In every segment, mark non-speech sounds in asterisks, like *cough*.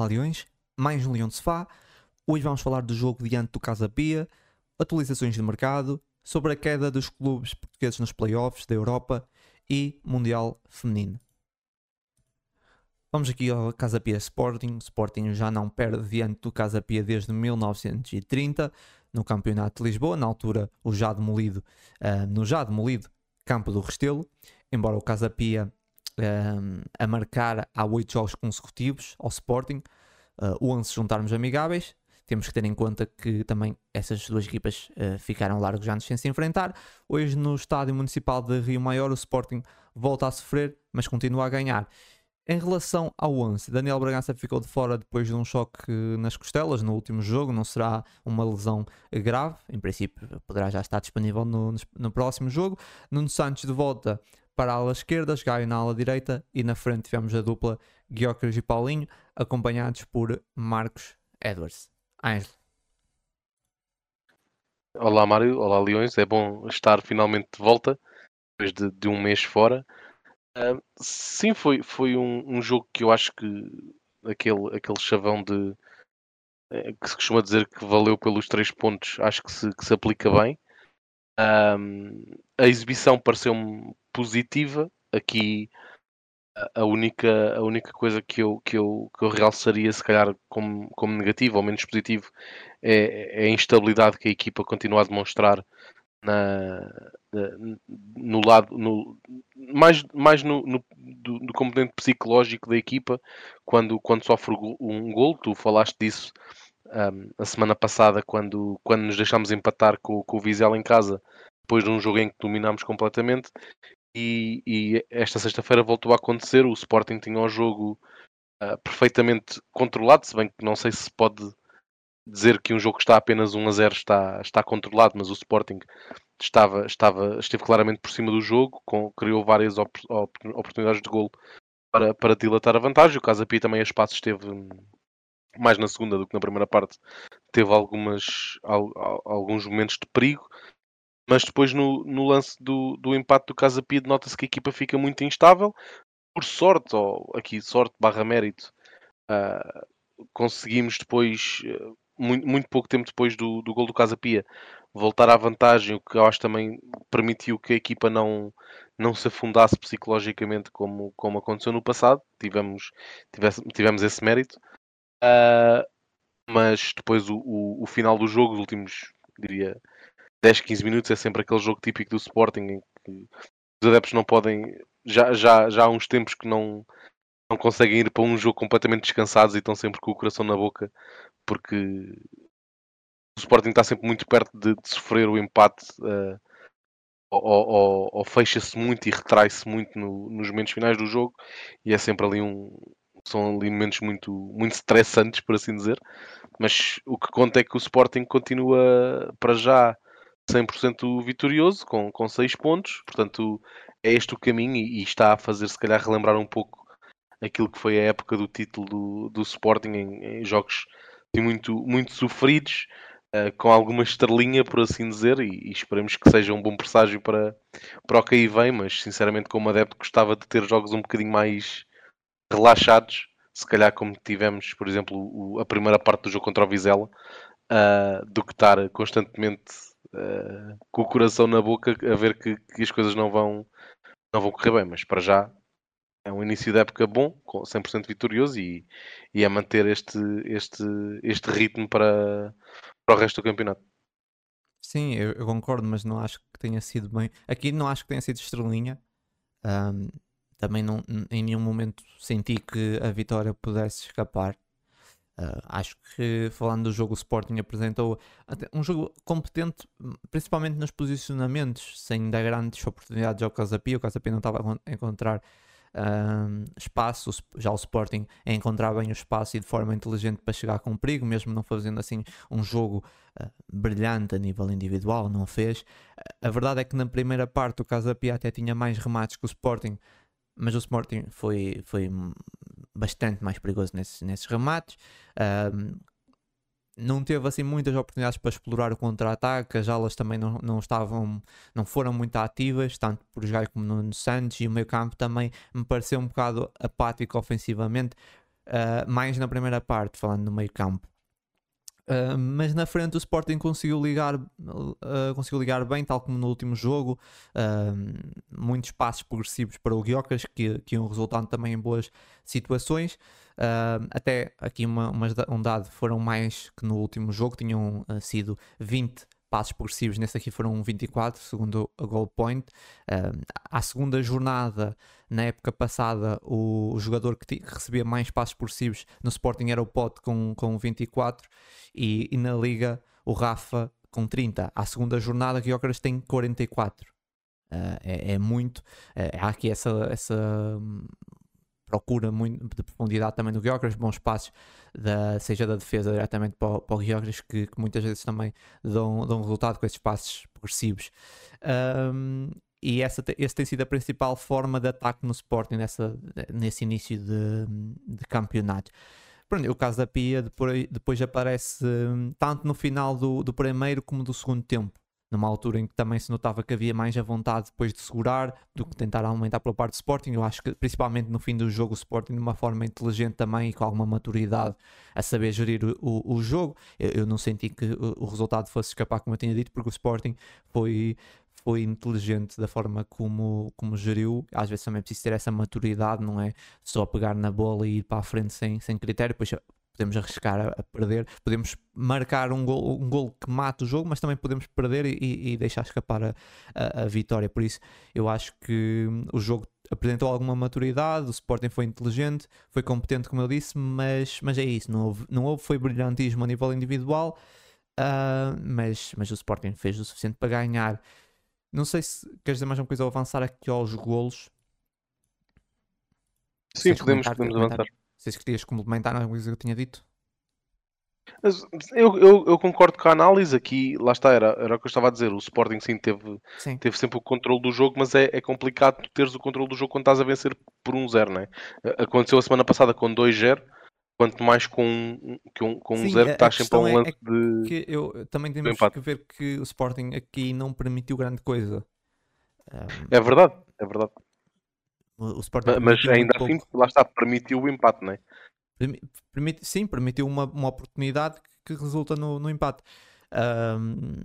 Olá Leões, mais um Leão de Sofá. Hoje vamos falar do jogo diante do Casa Pia, atualizações de mercado, sobre a queda dos clubes portugueses nos playoffs da Europa e Mundial Feminino. Vamos aqui ao Casa Pia Sporting. O Sporting já não perde diante do Casa Pia desde 1930 no Campeonato de Lisboa, na altura o já demolido, uh, no já demolido Campo do Restelo, embora o Casa Pia uh, a marcar há oito jogos consecutivos ao Sporting, uh, 11 se juntarmos amigáveis, temos que ter em conta que também essas duas equipas uh, ficaram largos anos sem se enfrentar. Hoje no Estádio Municipal de Rio Maior o Sporting volta a sofrer, mas continua a ganhar. Em relação ao 11, Daniel Bragança ficou de fora depois de um choque nas costelas no último jogo, não será uma lesão grave, em princípio poderá já estar disponível no, no próximo jogo. Nuno Santos de volta para a ala esquerda, Gaio na ala direita e na frente tivemos a dupla Guiocres e Paulinho, acompanhados por Marcos Edwards. Ângelo. Olá Mário, olá Leões, é bom estar finalmente de volta depois de, de um mês fora. Uh, sim, foi, foi um, um, jogo que eu acho que aquele, aquele chavão de eh, que se costuma dizer que valeu pelos três pontos, acho que se, que se aplica bem. Um, a exibição pareceu-me positiva. Aqui a única, a única coisa que eu, que, eu, que eu realçaria, se calhar, como, como negativo ou menos positivo, é, é a instabilidade que a equipa continua a demonstrar na, no lado no, mais, mais no, no, do, do, componente psicológico da equipa quando, quando sofre um gol, tu falaste disso um, a semana passada quando, quando nos deixámos empatar com, com o Vizela em casa depois de um jogo em que dominámos completamente e, e esta sexta-feira voltou a acontecer, o Sporting tinha o jogo uh, perfeitamente controlado, se bem que não sei se pode dizer que um jogo que está apenas 1 a 0 está, está controlado, mas o Sporting estava, estava, esteve claramente por cima do jogo, com, criou várias op, op, oportunidades de golo para, para dilatar a vantagem. O Casa Pia também a espaço esteve mais na segunda do que na primeira parte, teve algumas, al, alguns momentos de perigo, mas depois no, no lance do, do empate do Casa Pia nota-se que a equipa fica muito instável. Por sorte, ou aqui sorte barra mérito, uh, conseguimos depois, uh, muito, muito pouco tempo depois do, do gol do Casa Pia, voltar à vantagem, o que eu acho também permitiu que a equipa não, não se afundasse psicologicamente como, como aconteceu no passado. Tivemos, tivesse, tivemos esse mérito. Uh, mas depois o, o, o, final do jogo, os últimos, diria, 10, 15 minutos, é sempre aquele jogo típico do Sporting em que os adeptos não podem. Já, já, já há uns tempos que não, não conseguem ir para um jogo completamente descansados e estão sempre com o coração na boca porque o Sporting está sempre muito perto de, de sofrer o empate uh, ou, ou, ou fecha-se muito e retrai-se muito no, nos momentos finais do jogo e é sempre ali um são ali momentos muito, muito estressantes por assim dizer mas o que conta é que o Sporting continua para já 100% vitorioso com, com 6 pontos. Portanto é este o caminho e, e, está a fazer se calhar relembrar um pouco aquilo que foi a época do título do, do Sporting em, em jogos muito, muito sofridos uh, com alguma estrelinha, por assim dizer, e, e, esperemos que seja um bom presságio para, para o que aí vem, mas sinceramente, como adepto, gostava de ter jogos um bocadinho mais relaxados, se calhar como tivemos, por exemplo, o, a primeira parte do jogo contra o Vizela, uh, do que estar constantemente com o coração na boca a ver que, que as coisas não vão, não vão correr bem, mas para já é um início de época bom, 100% vitorioso e, e a manter este, este, este ritmo para, para o resto do campeonato. Sim, eu, eu, concordo, mas não acho que tenha sido bem. Aqui não acho que tenha sido estrelinha. Um, também não, em nenhum momento senti que a vitória pudesse escapar. Uh, acho que, falando do jogo, o Sporting apresentou um jogo competente, principalmente nos posicionamentos, sem dar grandes oportunidades ao Casapia. O Casapia não estava a encontrar um, espaço, já o Sporting a encontrar bem o espaço e de forma inteligente para chegar com perigo, mesmo não fazendo assim um jogo uh, brilhante a nível individual, não fez. A verdade é que na primeira parte o Casa Pia até tinha mais remates que o Sporting, mas o Sporting foi, foi bastante mais perigoso nesses, nesses remates. Um, não teve assim muitas oportunidades para explorar o contra-ataque, as alas também não, não estavam, não foram muito ativas, tanto por jogar como no Santos, e o meio campo também me pareceu um bocado apático ofensivamente. uh, mais na primeira parte, falando no meio campo. Uh, mas na frente o Sporting conseguiu ligar, uh, conseguiu ligar bem, tal como no último jogo. Uh, muitos passos progressivos para o Guiocas, que, que iam resultando também em boas situações. até aqui uma, uma, um dado foram mais que no último jogo, tinham sido 20 passos progressivos, nesse aqui foram 24, segundo a Goal Point. Uh, à segunda jornada, na época passada, o, o jogador que, que, recebia mais passos progressivos no Sporting era o Pote com, com 24 e, e na Liga o Rafa com 30. À segunda jornada, Guiocras tem 44. Uh, é, é, muito. Uh, há aqui essa, essa procura muito de profundidade também do Gyökeres, bons passos, da, seja da defesa diretamente para o, para o que, que, muitas vezes também dão, dão resultado com esses passos progressivos. Um, e essa, essa tem sido a principal forma de ataque no Sporting nessa, nesse início de, de campeonato. Pronto, o caso da Pia depois, depois aparece hum, tanto no final do, do primeiro como do segundo tempo numa altura em que também se notava que havia mais a vontade depois de segurar do que tentar aumentar pela parte do Sporting. Eu acho que principalmente no fim do jogo o Sporting de uma forma inteligente também e com alguma maturidade a saber gerir o, o jogo. Eu, eu, não senti que o, o, resultado fosse escapar como eu tinha dito, porque o Sporting foi, foi inteligente da forma como, como geriu. Às vezes também é preciso ter essa maturidade, não é só pegar na bola e ir para a frente sem, sem critério. Depois podemos arriscar a, a, perder, podemos marcar um gol, um gol que mata o jogo, mas também podemos perder e, e deixar escapar a, a, a, vitória. Por isso, eu acho que o jogo apresentou alguma maturidade, o Sporting foi inteligente, foi competente, como eu disse, mas, mas é isso, não houve, não houve foi brilhantismo a nível individual, uh, mas, mas o Sporting fez o suficiente para ganhar. Não sei se queres dizer mais uma coisa ou avançar aqui aos golos. Sim, podemos, podemos avançar sei se querias complementar alguma coisa que eu tinha dito. Eu, eu, eu, concordo com a análise aqui, lá está, era, era o que eu estava a dizer. O Sporting sim teve, sim. teve sempre o controle do jogo, mas é, é complicado teres o controle do jogo quando estás a vencer por 1-0, um não é? Aconteceu a semana passada com 2-0, quanto mais com, um, com um 0 estás sempre a um é lance é, de. Que eu, também temos que ver que o Sporting aqui não permitiu grande coisa. Um... É verdade, é verdade. O Sporting mas ainda assim, pouco. lá está, permitiu o empate, não é? Permite, sim, permitiu uma, uma oportunidade que, resulta no, no empate. Um,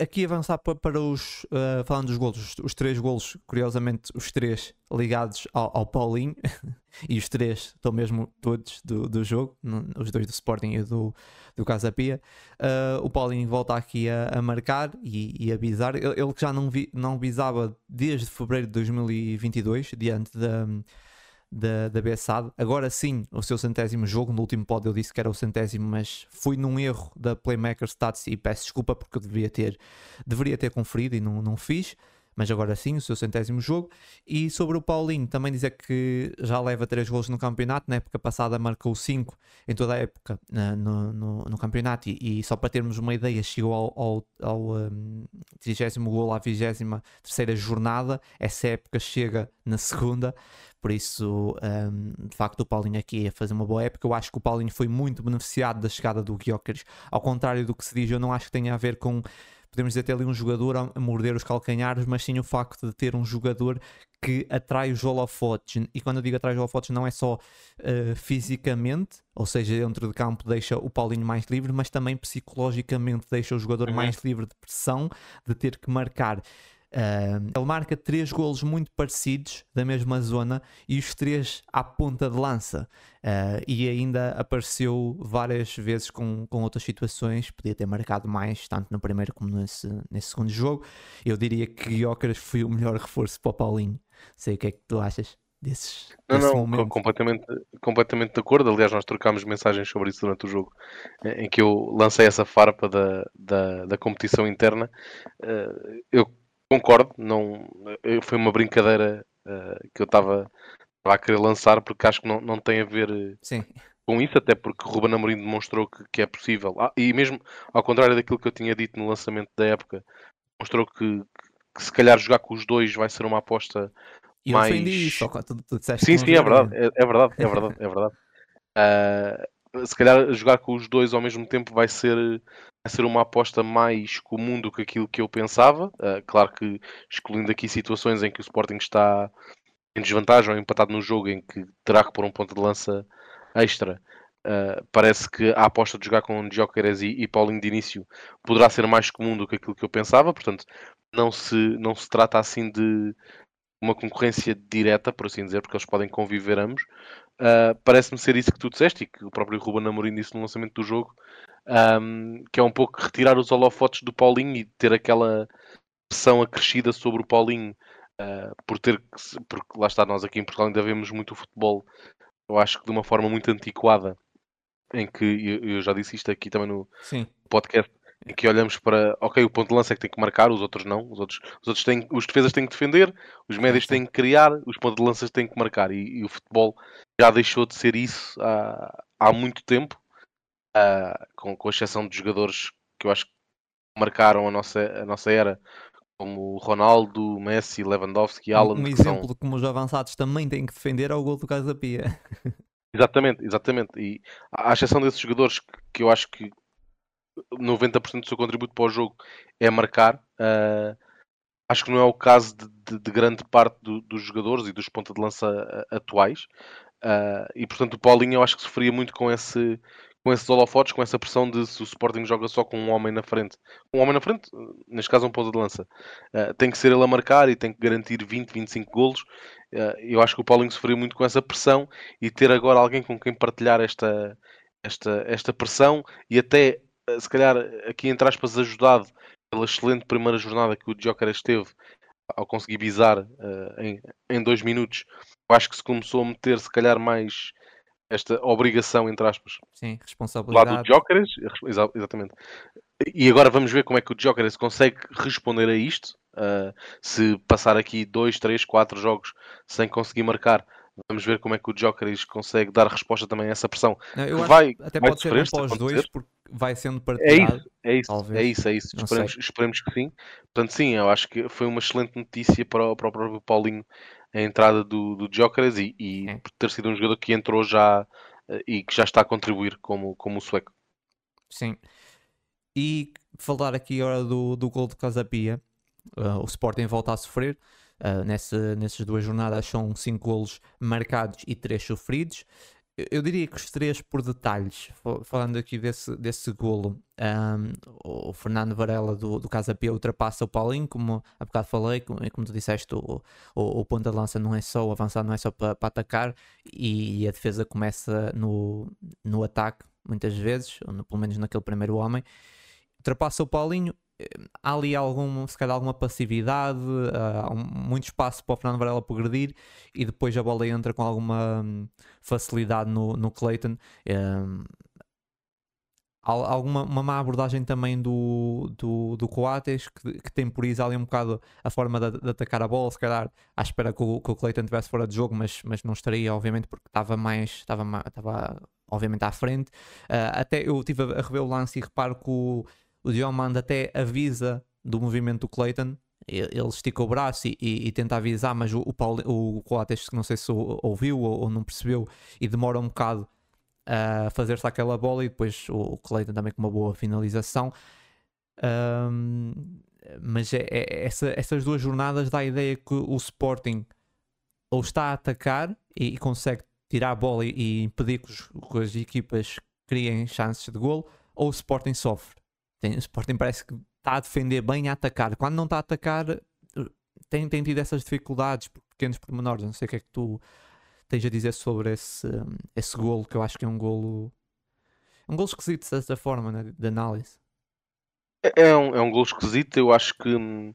aqui avançar para, os uh, falando dos golos, os, os, três golos, curiosamente, os três ligados ao, ao Paulinho *laughs* e os três estão mesmo todos do, do jogo, os dois do Sporting e do, do Casa Pia. Uh, o Paulinho volta aqui a, a marcar e, e a bizar. Ele, que já não, vi, não visava desde fevereiro de 2022, diante da, da, da Bessade. Agora sim, o seu centésimo jogo. No último pod eu disse que era o centésimo, mas fui num erro da Playmaker Stats e peço desculpa porque eu devia ter, deveria ter conferido e não, não fiz mas agora sim, o seu centésimo jogo. E sobre o Paulinho, também dizer que já leva 3 gols no campeonato, na época passada marcou 5 em toda a época no, no, no campeonato, e, só para termos uma ideia, chegou ao, ao, ao um, 30 gol à 23 jornada, essa época chega na segunda. Por isso, um, de facto, o Paulinho aqui a fazer uma boa época. Eu acho que o Paulinho foi muito beneficiado da chegada do Guiocares. Ao contrário do que se diz, eu não acho que tenha a ver com podemos dizer ter ali um jogador a morder os calcanhares, mas sim o facto de ter um jogador que atrai os holofotes. E quando eu digo atrai os holofotes, não é só uh, fisicamente, ou seja, dentro de campo deixa o Paulinho mais livre, mas também psicologicamente deixa o jogador uhum. mais livre de pressão, de ter que marcar. Uh, ele marca três golos muito parecidos da mesma zona e os três à ponta de lança. Uh, e ainda apareceu várias vezes com, com outras situações. Podia ter marcado mais, tanto no primeiro como nesse, nesse segundo jogo. Eu diria que Jóqueras foi o melhor reforço para o Paulinho. Sei o que é que tu achas desses. Não, não, momento. completamente, completamente de acordo. Aliás, nós trocámos mensagens sobre isso durante o jogo, em que eu lancei essa farpa da, da, da competição interna. Uh, eu concordo, não, foi uma brincadeira uh, que eu estava a querer lançar porque acho que não, não tem a ver eh, Sim. com isso, até porque o Ruben Amorim demonstrou que, que é possível. Ah, e mesmo ao contrário daquilo que eu tinha dito no lançamento da época, mostrou que, que se calhar jogar com os dois vai ser uma aposta e mais. Isso, tu, tu sim, sim, é verdade, é, é, verdade, é verdade, é verdade. Uh, *laughs* se calhar jogar com os dois ao mesmo tempo vai ser ser uma aposta mais comum do que aquilo que eu pensava. Uh, claro que excluindo aqui situações em que o Sporting está em desvantagem ou empatado no jogo em que terá que pôr um ponto de lança extra. Uh, parece que a aposta de jogar com Gyökeres e, e Paulinho de início poderá ser mais comum do que aquilo que eu pensava, portanto não se, não se trata assim de uma concorrência direta, por assim dizer, porque eles podem conviver ambos. Uh, Parece-me ser isso que tu disseste e que o próprio Ruben Amorim disse no lançamento do jogo, um, que é um pouco retirar os holofotes do Paulinho e ter aquela pressão acrescida sobre o Paulinho uh, por ter porque lá está nós aqui em Portugal ainda vemos muito o futebol eu acho que de uma forma muito antiquada em que eu, eu já disse isto aqui também no Sim. podcast em que olhamos para ok, o ponto de lança é que tem que marcar, os outros não, os outros, os outros têm, os defesas têm que defender, os médios têm que criar, os pontos de lança têm que marcar e, e, o futebol já deixou de ser isso há, há muito tempo uh, com, com exceção de jogadores que eu acho que marcaram a nossa, a nossa era, como Ronaldo, Messi, Lewandowski, Alan. Um, exemplo são... de como os avançados também têm que defender é o gol do Casa Pia. Exatamente, exatamente. E à exceção desses jogadores que, que eu acho que 90% do seu contributo para o jogo é marcar, uh, acho que não é o caso de, de, de grande parte do, dos jogadores e dos ponta de lança ah, atuais. Uh, e portanto o Paulinho eu acho que sofria muito com esse, com esses holofotes, com essa pressão de se o Sporting joga só com um homem na frente. Um homem na frente, neste caso um ponta de lança. Uh, tem que ser ele a marcar e tem que garantir 20, 25 golos. Uh, eu acho que o Paulinho sofreu muito com essa pressão e ter agora alguém com quem partilhar esta, esta, esta pressão e até, se calhar, aqui entre aspas, ajudado pela excelente primeira jornada que o Joker teve ao conseguir bizar em, em dois minutos. Acho que se começou a meter, se calhar, mais esta obrigação, entre aspas. Sim, responsabilidade. Lá do Jokeres, exatamente. E agora vamos ver como é que o Jokeres consegue responder a isto. Uh, se passar aqui dois, três, quatro jogos sem conseguir marcar, vamos ver como é que o Jokeres consegue dar resposta também a essa pressão. Não, vai, até vai pode ser para os dois, porque vai sendo partilhado. É isso, é isso, é isso, é isso. Esperemos, esperemos, que sim. Portanto, sim, eu acho que foi uma excelente notícia para o, para o próprio Paulinho a entrada do, do Gyökeres e, e é. por ter sido um jogador que entrou já eh, e que já está a contribuir como, como o sueco. Sim. E falar aqui agora do, do gol de Casapia, uh, o Sporting volta a sofrer. Uh, nessa, nessas duas jornadas são 5 golos marcados e 3 sofridos eu diria que os três por detalhes, falando aqui desse, desse golo, um, o Fernando Varela do, do Casa P ultrapassa o Paulinho, como há bocado falei, como, como tu disseste, o, o, o ponta de lança não é só, o avançado não é só para, para atacar e, e, a defesa começa no, no ataque, muitas vezes, ou no, pelo menos naquele primeiro homem. Ultrapassa o Paulinho, há ali algum, se calhar alguma passividade, há muito espaço para o Fernando Varela progredir e depois a bola entra com alguma um, facilidade no, no Clayton. Um, alguma uma má abordagem também do, do, do Coates que, que temporiza ali um bocado a forma de, de, atacar a bola, se calhar à espera que o, que o Clayton estivesse fora de jogo, mas, mas não estaria, obviamente, porque estava mais, estava, estava obviamente à frente. Uh, até eu estive a rever o lance e reparo que o o Diomand até avisa do movimento do Clayton. Ele estica o braço e, e, e tenta avisar, mas o, o, Paulo, o Coates, não sei se ouviu ou, ou, não percebeu, e demora um bocado a fazer-se aquela bola. E depois o, o Clayton também com uma boa finalização. Um, mas é, é, essa, essas duas jornadas dá a ideia que o Sporting ou está a atacar e, e consegue tirar a bola e, impedir que, os, que as equipas criem chances de gol, ou o Sporting sofre. Tem, o Sporting parece que está a defender bem a atacar. Quando não está a atacar, tem, tem tido essas dificuldades por pequenos pormenores. Não sei o que é que tu tens a dizer sobre esse, esse golo, que eu acho que é um golo. Um golo esquisito, de certa forma, né, de análise. É, é um, é um golo esquisito. Eu acho que hum,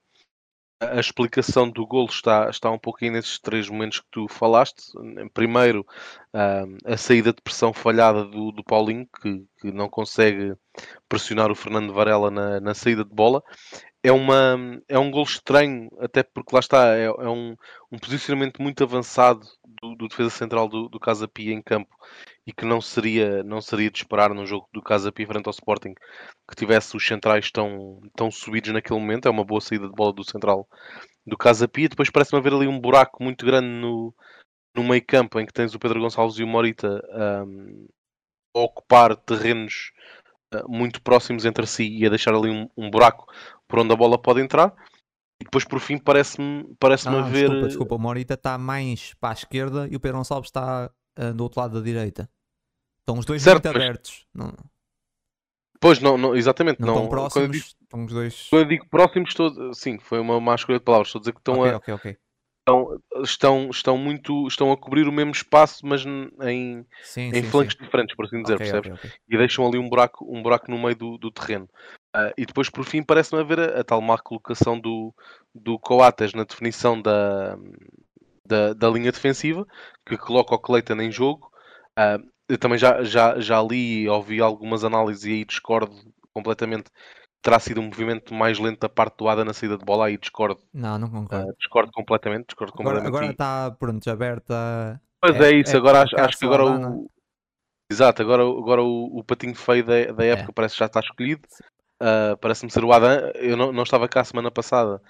a explicação do golo está, está um pouquinho nesses três momentos que tu falaste. Primeiro, a saída de pressão falhada do, do Paulinho, que, que não consegue pressionar o Fernando Varela na, na saída de bola. É, uma, é um golo estranho, até porque lá está, é, é um, um posicionamento muito avançado do, do defesa central do, do Casa Pia em campo e que não seria, não seria de esperar num jogo do Casa Pia frente ao Sporting que tivesse os centrais tão, tão subidos naquele momento. É uma boa saída de bola do central do Casa Pia. Depois parece-me haver ali um buraco muito grande no, no meio campo em que tens o Pedro Gonçalves e o Morita um, a ocupar terrenos uh, muito próximos entre si e a deixar ali um, um buraco por onde a bola pode entrar. E depois por fim parece-me parece Ah, haver. desculpa, desculpa. O Morita está mais para a esquerda e o Pedro Gonçalves está ah, do outro lado da direita. Estão os dois Certo, muito mas- abertos. Não, Pois não, não exatamente, não, não. estão Quando eu, próximos. digo, Estão os dois. quando eu digo próximos, estou, sim, foi uma má escolha de palavras. Estou a dizer que estão Ok, a, ok, ok. estão, estão, estão muito estão a cobrir o mesmo espaço, mas em, Sim, em sim, flancos sim. diferentes, por assim dizer, Ok, percebes? ok, ok. E deixam ali um buraco, um buraco no meio do, do terreno. Ah, e depois, por fim, parece-me haver a, a tal má colocação do, do Coates na definição da, da, da linha defensiva, que coloca o Cleiton em jogo. Ah, eu também já, já, já li e ouvi algumas análises e aí discordo completamente. Terá sido um movimento mais lento da parte do Ada na saída de bola, aí discordo, Não, não concordo. discordo completamente. Discordo Agora completamente. agora está, pronto, aberta. Pois é- é, isso, é- agora é acho, acho que agora o. Exato, agora, agora o, o patinho feio da, da É. época parece que já está escolhido. Ah, Parece-me ser o Adam. Eu não, não estava cá a semana passada,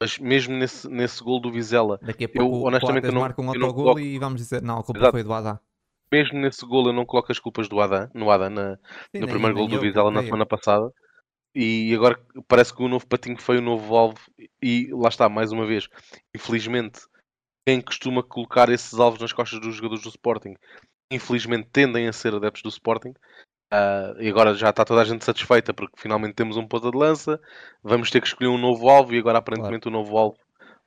mas mesmo nesse, nesse gol do Vizela, Daqui a pouco o honestamente, eu não- marca um eu não autogol coloco- e vamos dizer, não, a culpa Exato. foi do Adá. Mesmo nesse gol eu não coloco as culpas do Adam, no Adam, na- Sim, no nem- primeiro gol do Vizela na semana passada. E agora parece que o novo patinho foi o novo alvo. E lá está, mais uma vez, infelizmente, quem costuma colocar esses alvos nas costas dos jogadores do Sporting, infelizmente tendem a ser adeptos do Sporting. Ah, e agora já está toda a gente satisfeita porque finalmente temos um ponta de lança. Vamos ter que escolher um novo alvo e agora aparentemente o novo alvo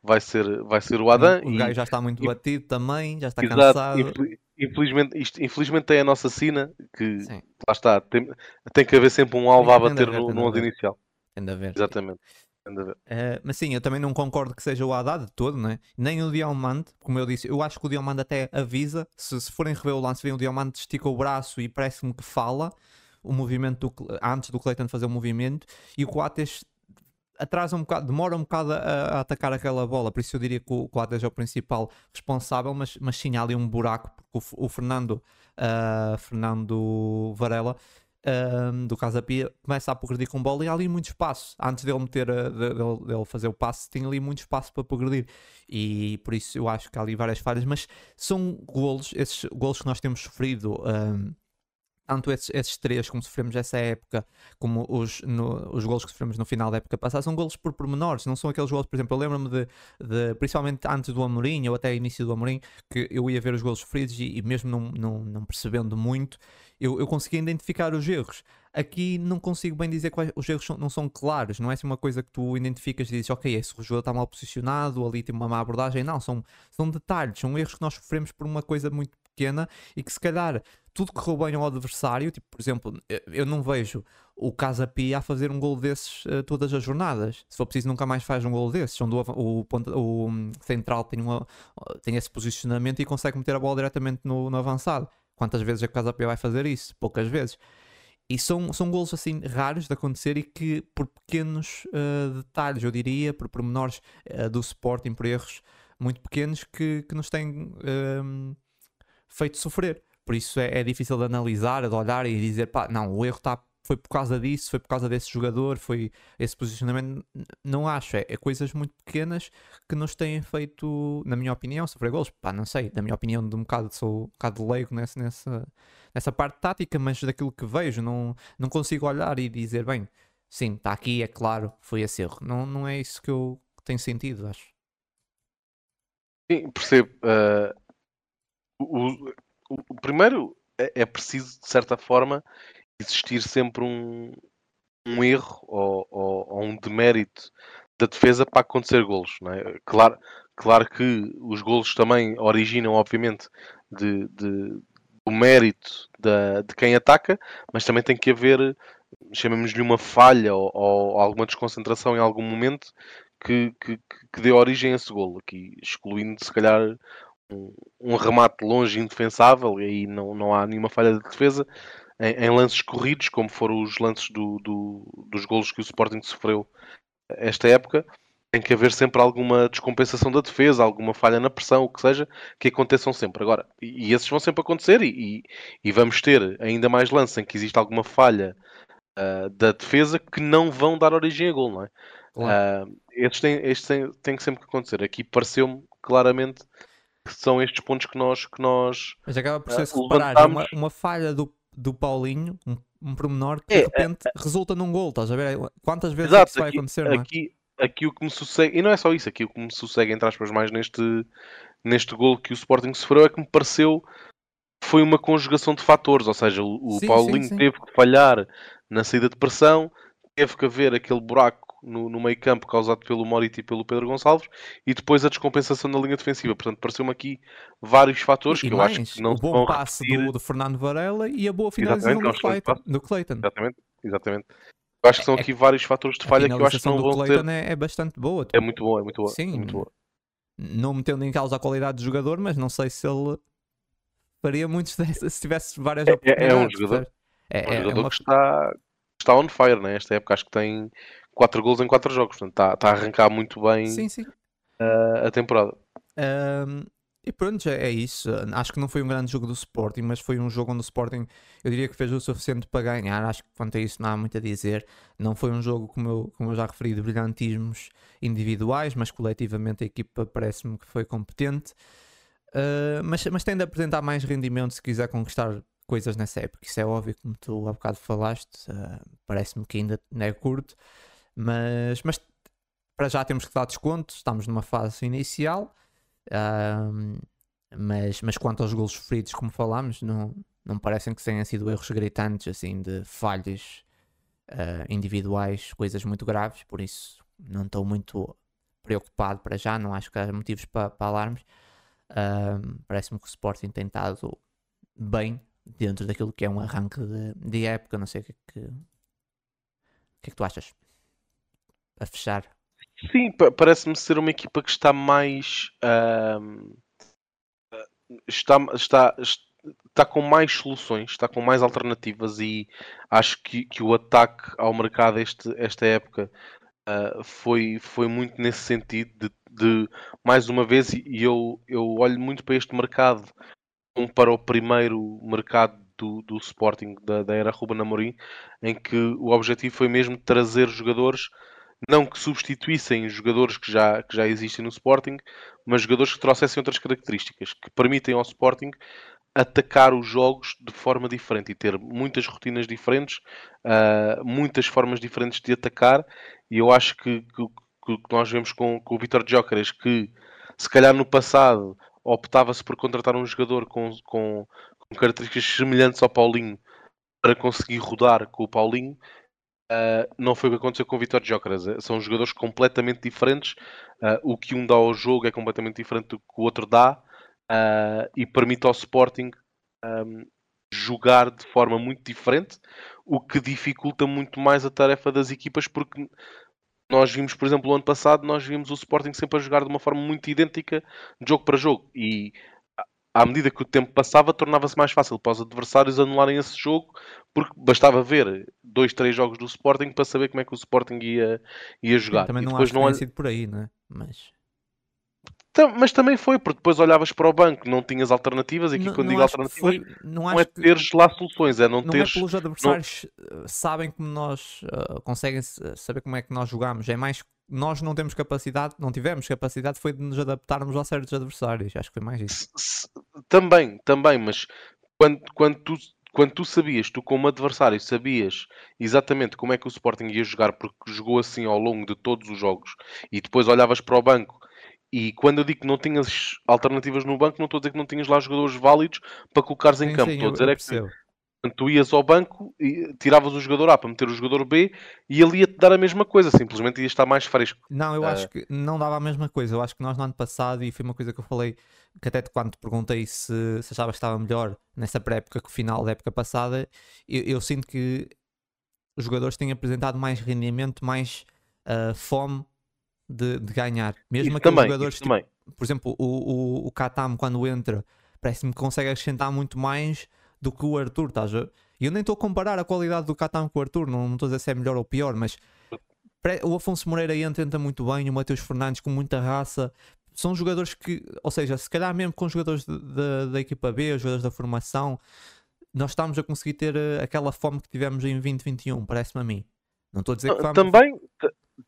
vai ser, vai ser o Adam. O e- gajo já está muito e- batido também, já está Exato, cansado. infel- infelizmente, isto, infelizmente é a nossa sina que Sim, lá está, tem, tem que haver sempre um alvo a Tem bater no, tem no 11 haver. inicial. tem de haver. Exatamente. Tem. Eh, mas sim, eu também não concordo que seja o Haddad de todo, né? nem o Diamante, como eu disse, eu acho que o Diamante até avisa, se, se forem rever o lance, vem o Diamante, estica o braço e parece-me que fala o movimento do antes do Cleiton fazer o movimento, e o Coates atrasa um bocado, demora um bocado a, a atacar aquela bola, por isso eu diria que o Coates é o principal responsável, mas, mas sim, há ali um buraco, porque o, o Fernando, ah, Fernando Varela ahm, do Casa Pia começa a progredir com bola e há ali muito espaço. Antes dele meter a- de- dele, fazer o passe, tinha ali muito espaço para progredir. E por isso eu acho que há ali várias falhas, mas são golos, esses golos que nós temos sofrido. Tanto esses, esses três, como sofremos essa época, como os, no- os golos que sofremos no final da época passada, são golos por pormenores, não são aqueles golos, por exemplo, eu lembro-me de, de, principalmente antes do Amorim, ou até início do Amorim, que eu ia ver os golos sofridos e, e mesmo não, não, não percebendo muito, eu, eu conseguia identificar os erros. Aqui não consigo bem dizer quais os erros são- não são claros, não é assim uma coisa que tu identificas e dizes, ok, esse jogador está mal posicionado, ali tem uma má abordagem. Não, são, são detalhes, são erros que nós sofremos por uma coisa muito pequena e que se calhar tudo correu bem ao adversário. Tipo, por exemplo, eu- não vejo o Casa Pia a fazer um gol desses eh, todas as jornadas. Se for preciso, nunca mais faz um gol desses. Onde o, o, o, hum, central tem, uma, tem esse posicionamento e consegue meter a bola diretamente no, no avançado. Quantas vezes a Casa Pia vai fazer isso? Poucas vezes. E são, são golos assim raros de acontecer e que por pequenos eh, detalhes, eu diria, por pormenores eh, do Sporting, por erros muito pequenos que, que nos têm ehm, feito sofrer. Por isso é, é difícil de analisar, de olhar e dizer, pá, não, o erro tá, foi por causa disso, foi por causa desse jogador, foi esse posicionamento. Não acho, é, é coisas muito pequenas que nos têm feito, na minha opinião, sofrer golos. Pá, não sei, na minha opinião, de um bocado, sou um bocado leigo nessa, nessa, nessa parte tática, mas daquilo que vejo, não, não consigo olhar e dizer, bem, sim, está aqui, é claro, foi esse erro. Não, não é isso que eu tem sentido, acho. Sim, percebo. ah, o, o- o primeiro é, é preciso, de certa forma, existir sempre um, um erro ou, ou- ou um demérito da defesa para acontecer golos. Não é? claro, claro que os golos também originam, obviamente, de, de- do mérito da, de quem ataca, mas também tem que haver, chamemos-lhe uma falha ou, ou alguma desconcentração em algum momento que, que, que- dê origem a esse golo. Aqui, excluindo, se calhar, um, um remate longe indefensável, e aí não, não há nenhuma falha de defesa. Em, em lances corridos, como foram os lances do, do- dos golos que o Sporting sofreu esta época, tem que haver sempre alguma descompensação da defesa, alguma falha na pressão, o que seja, que aconteçam sempre. Agora, e, esses vão sempre acontecer, e, e- e vamos ter ainda mais lances em que existe alguma falha ah, da defesa que não vão dar origem a gol, não é? Claro. Ah, estes têm, estes têm, têm que sempre que acontecer. Aqui pareceu-me claramente que são estes pontos que nós, que nós Mas acaba por Ah, ser, se reparares, uma, uma falha do, do Paulinho, um, um pormenor que É, de repente resulta num gol, estás a ver? Quantas vezes é que Exato, isso vai aqui, acontecer, é? aqui, aqui o que me sucede, e não é só isso, aqui o que me sucede, entre aspas, mais neste, neste gol que o Sporting sofreu é que me pareceu foi uma conjugação de fatores, ou seja, o, o Sim, Paulinho sim, sim. teve que falhar na saída de pressão, teve que haver aquele buraco no, no meio campo causado pelo Morita e pelo Pedro Gonçalves e depois a descompensação na linha defensiva. Portanto, pareceu-me aqui vários fatores E, que eu acho que não o bom vão passe do, do Fernando Varela e a boa finalização é do Clayton. passe. Do Clayton. Exatamente, exatamente. Eu acho que são É- aqui vários fatores de falha que eu acho que não vão Clayton ter. é, é bastante boa. É muito boa, é muito boa. é Sim. muito boa. Não metendo em causa a qualidade do jogador, mas não sei se ele faria muitos *laughs* dessas se tivesse várias É- é- é um oportunidades. jogador-? É, É um é- é jogador uma- que está, está on fire, né? Esta época acho que tem 4 gols em 4 jogos, portanto está, está a arrancar muito bem Sim, sim. a, a temporada. Ahm, e pronto, é, é isso. Acho que não foi um grande jogo do Sporting, mas foi um jogo onde o Sporting, eu diria que fez o suficiente para ganhar. Acho que quanto a isso não há muito a dizer. Não foi um jogo, como eu, como eu já referi, de brilhantismos individuais, mas coletivamente a equipa parece-me que foi competente. Ah, mas, mas tem de apresentar mais rendimento se quiser conquistar coisas nessa época. Isso é óbvio, como tu há bocado falaste. ah, parece-me que ainda não é curto, mas, mas para já temos que dar desconto. Estamos numa fase inicial. Mas, mas quanto aos golos sofridos, como falámos, não, não parecem que tenham sido erros gritantes, assim, de falhas ah, individuais, coisas muito graves, por isso não estou muito preocupado para já, não acho que há motivos para, para alarmes. Ahm, Parece-me que o Sporting tem estado bem dentro daquilo que é um arranque de, de época, não sei o que, é que, que é que tu achas? A fechar. Sim, pa- parece-me ser uma equipa que está mais. ahm, está, está, está com mais soluções, está com mais alternativas e acho que, que o ataque ao mercado este, esta época ah, foi, foi muito nesse sentido de, de, mais uma vez, e eu, eu olho muito para este mercado como para o primeiro mercado do, do Sporting da, da era Ruben Amorim, em que o objetivo foi mesmo trazer jogadores não que substituíssem jogadores que já, que já existem no Sporting, mas jogadores que trouxessem outras características, que permitem ao Sporting atacar os jogos de forma diferente e ter muitas rotinas diferentes, uh, muitas formas diferentes de atacar. E eu acho que, que, que nós vemos com, com o Vitor Jóqueres que se calhar no passado optava-se por contratar um jogador com, com, com características semelhantes ao Paulinho para conseguir rodar com o Paulinho. Uh, não foi o que aconteceu com o Vitor Jóqueras. São jogadores completamente diferentes. Uh, o que um dá ao jogo é completamente diferente do que o outro dá uh, e permite ao Sporting um, jogar de forma muito diferente, o que dificulta muito mais a tarefa das equipas, porque nós vimos, por exemplo, o ano passado, nós vimos o Sporting sempre a jogar de uma forma muito idêntica jogo para jogo e à medida que o tempo passava, tornava-se mais fácil para os adversários anularem esse jogo, porque bastava ver dois, três jogos do Sporting para saber como é que o Sporting ia, ia jogar. Também E não depois acho não tenha olh- sido por aí, né? Mas Tam- Mas também foi, porque depois olhavas para o banco, não tinhas alternativas, e aqui não, quando não digo alternativas, foi, não não é que teres lá soluções, é não não é teres. pelos adversários uh, sabem como nós uh, conseguem saber como é que nós jogamos. É mais nós não temos capacidade, não tivemos capacidade, foi de nos adaptarmos a certos adversários. Acho que foi mais isso. Também, também, mas quando, quando, tu, quando tu sabias, tu como adversário sabias exatamente como é que o Sporting ia jogar, porque jogou assim ao longo de todos os jogos, e depois olhavas para o banco, e quando eu digo que não tinhas alternativas no banco, não estou a dizer que não tinhas lá jogadores válidos para colocares em Sim, campo, sim, estou a dizer é que tu ias ao banco e tiravas o jogador A para meter o jogador B e ele ia-te dar a mesma coisa, simplesmente ia estar mais fresco. Não, eu Ah. acho que não dava a mesma coisa. Eu acho que nós no ano passado, e foi uma coisa que eu falei, que até quando te perguntei se, se achavas que estava melhor nessa pré-época que o final da época passada, eu, eu sinto que os jogadores têm apresentado mais rendimento, mais ah, fome de, de ganhar. Mesmo aqueles também, jogadores, tipo, também. por exemplo, o, o, o Katam quando entra, parece-me que consegue acrescentar muito mais do que o Arthur, estás a eu nem estou a comparar a qualidade do Katam com o Arthur, não estou a dizer se é melhor ou pior, mas o Afonso Moreira entra, entra muito bem, o Mateus Fernandes com muita raça. São jogadores que, ou seja, se calhar mesmo com os jogadores de- de- da equipa B, os jogadores da formação, nós estamos a conseguir ter eh, aquela fome que tivemos em 2021, parece-me a mim. Não estou a dizer que vamos... Também,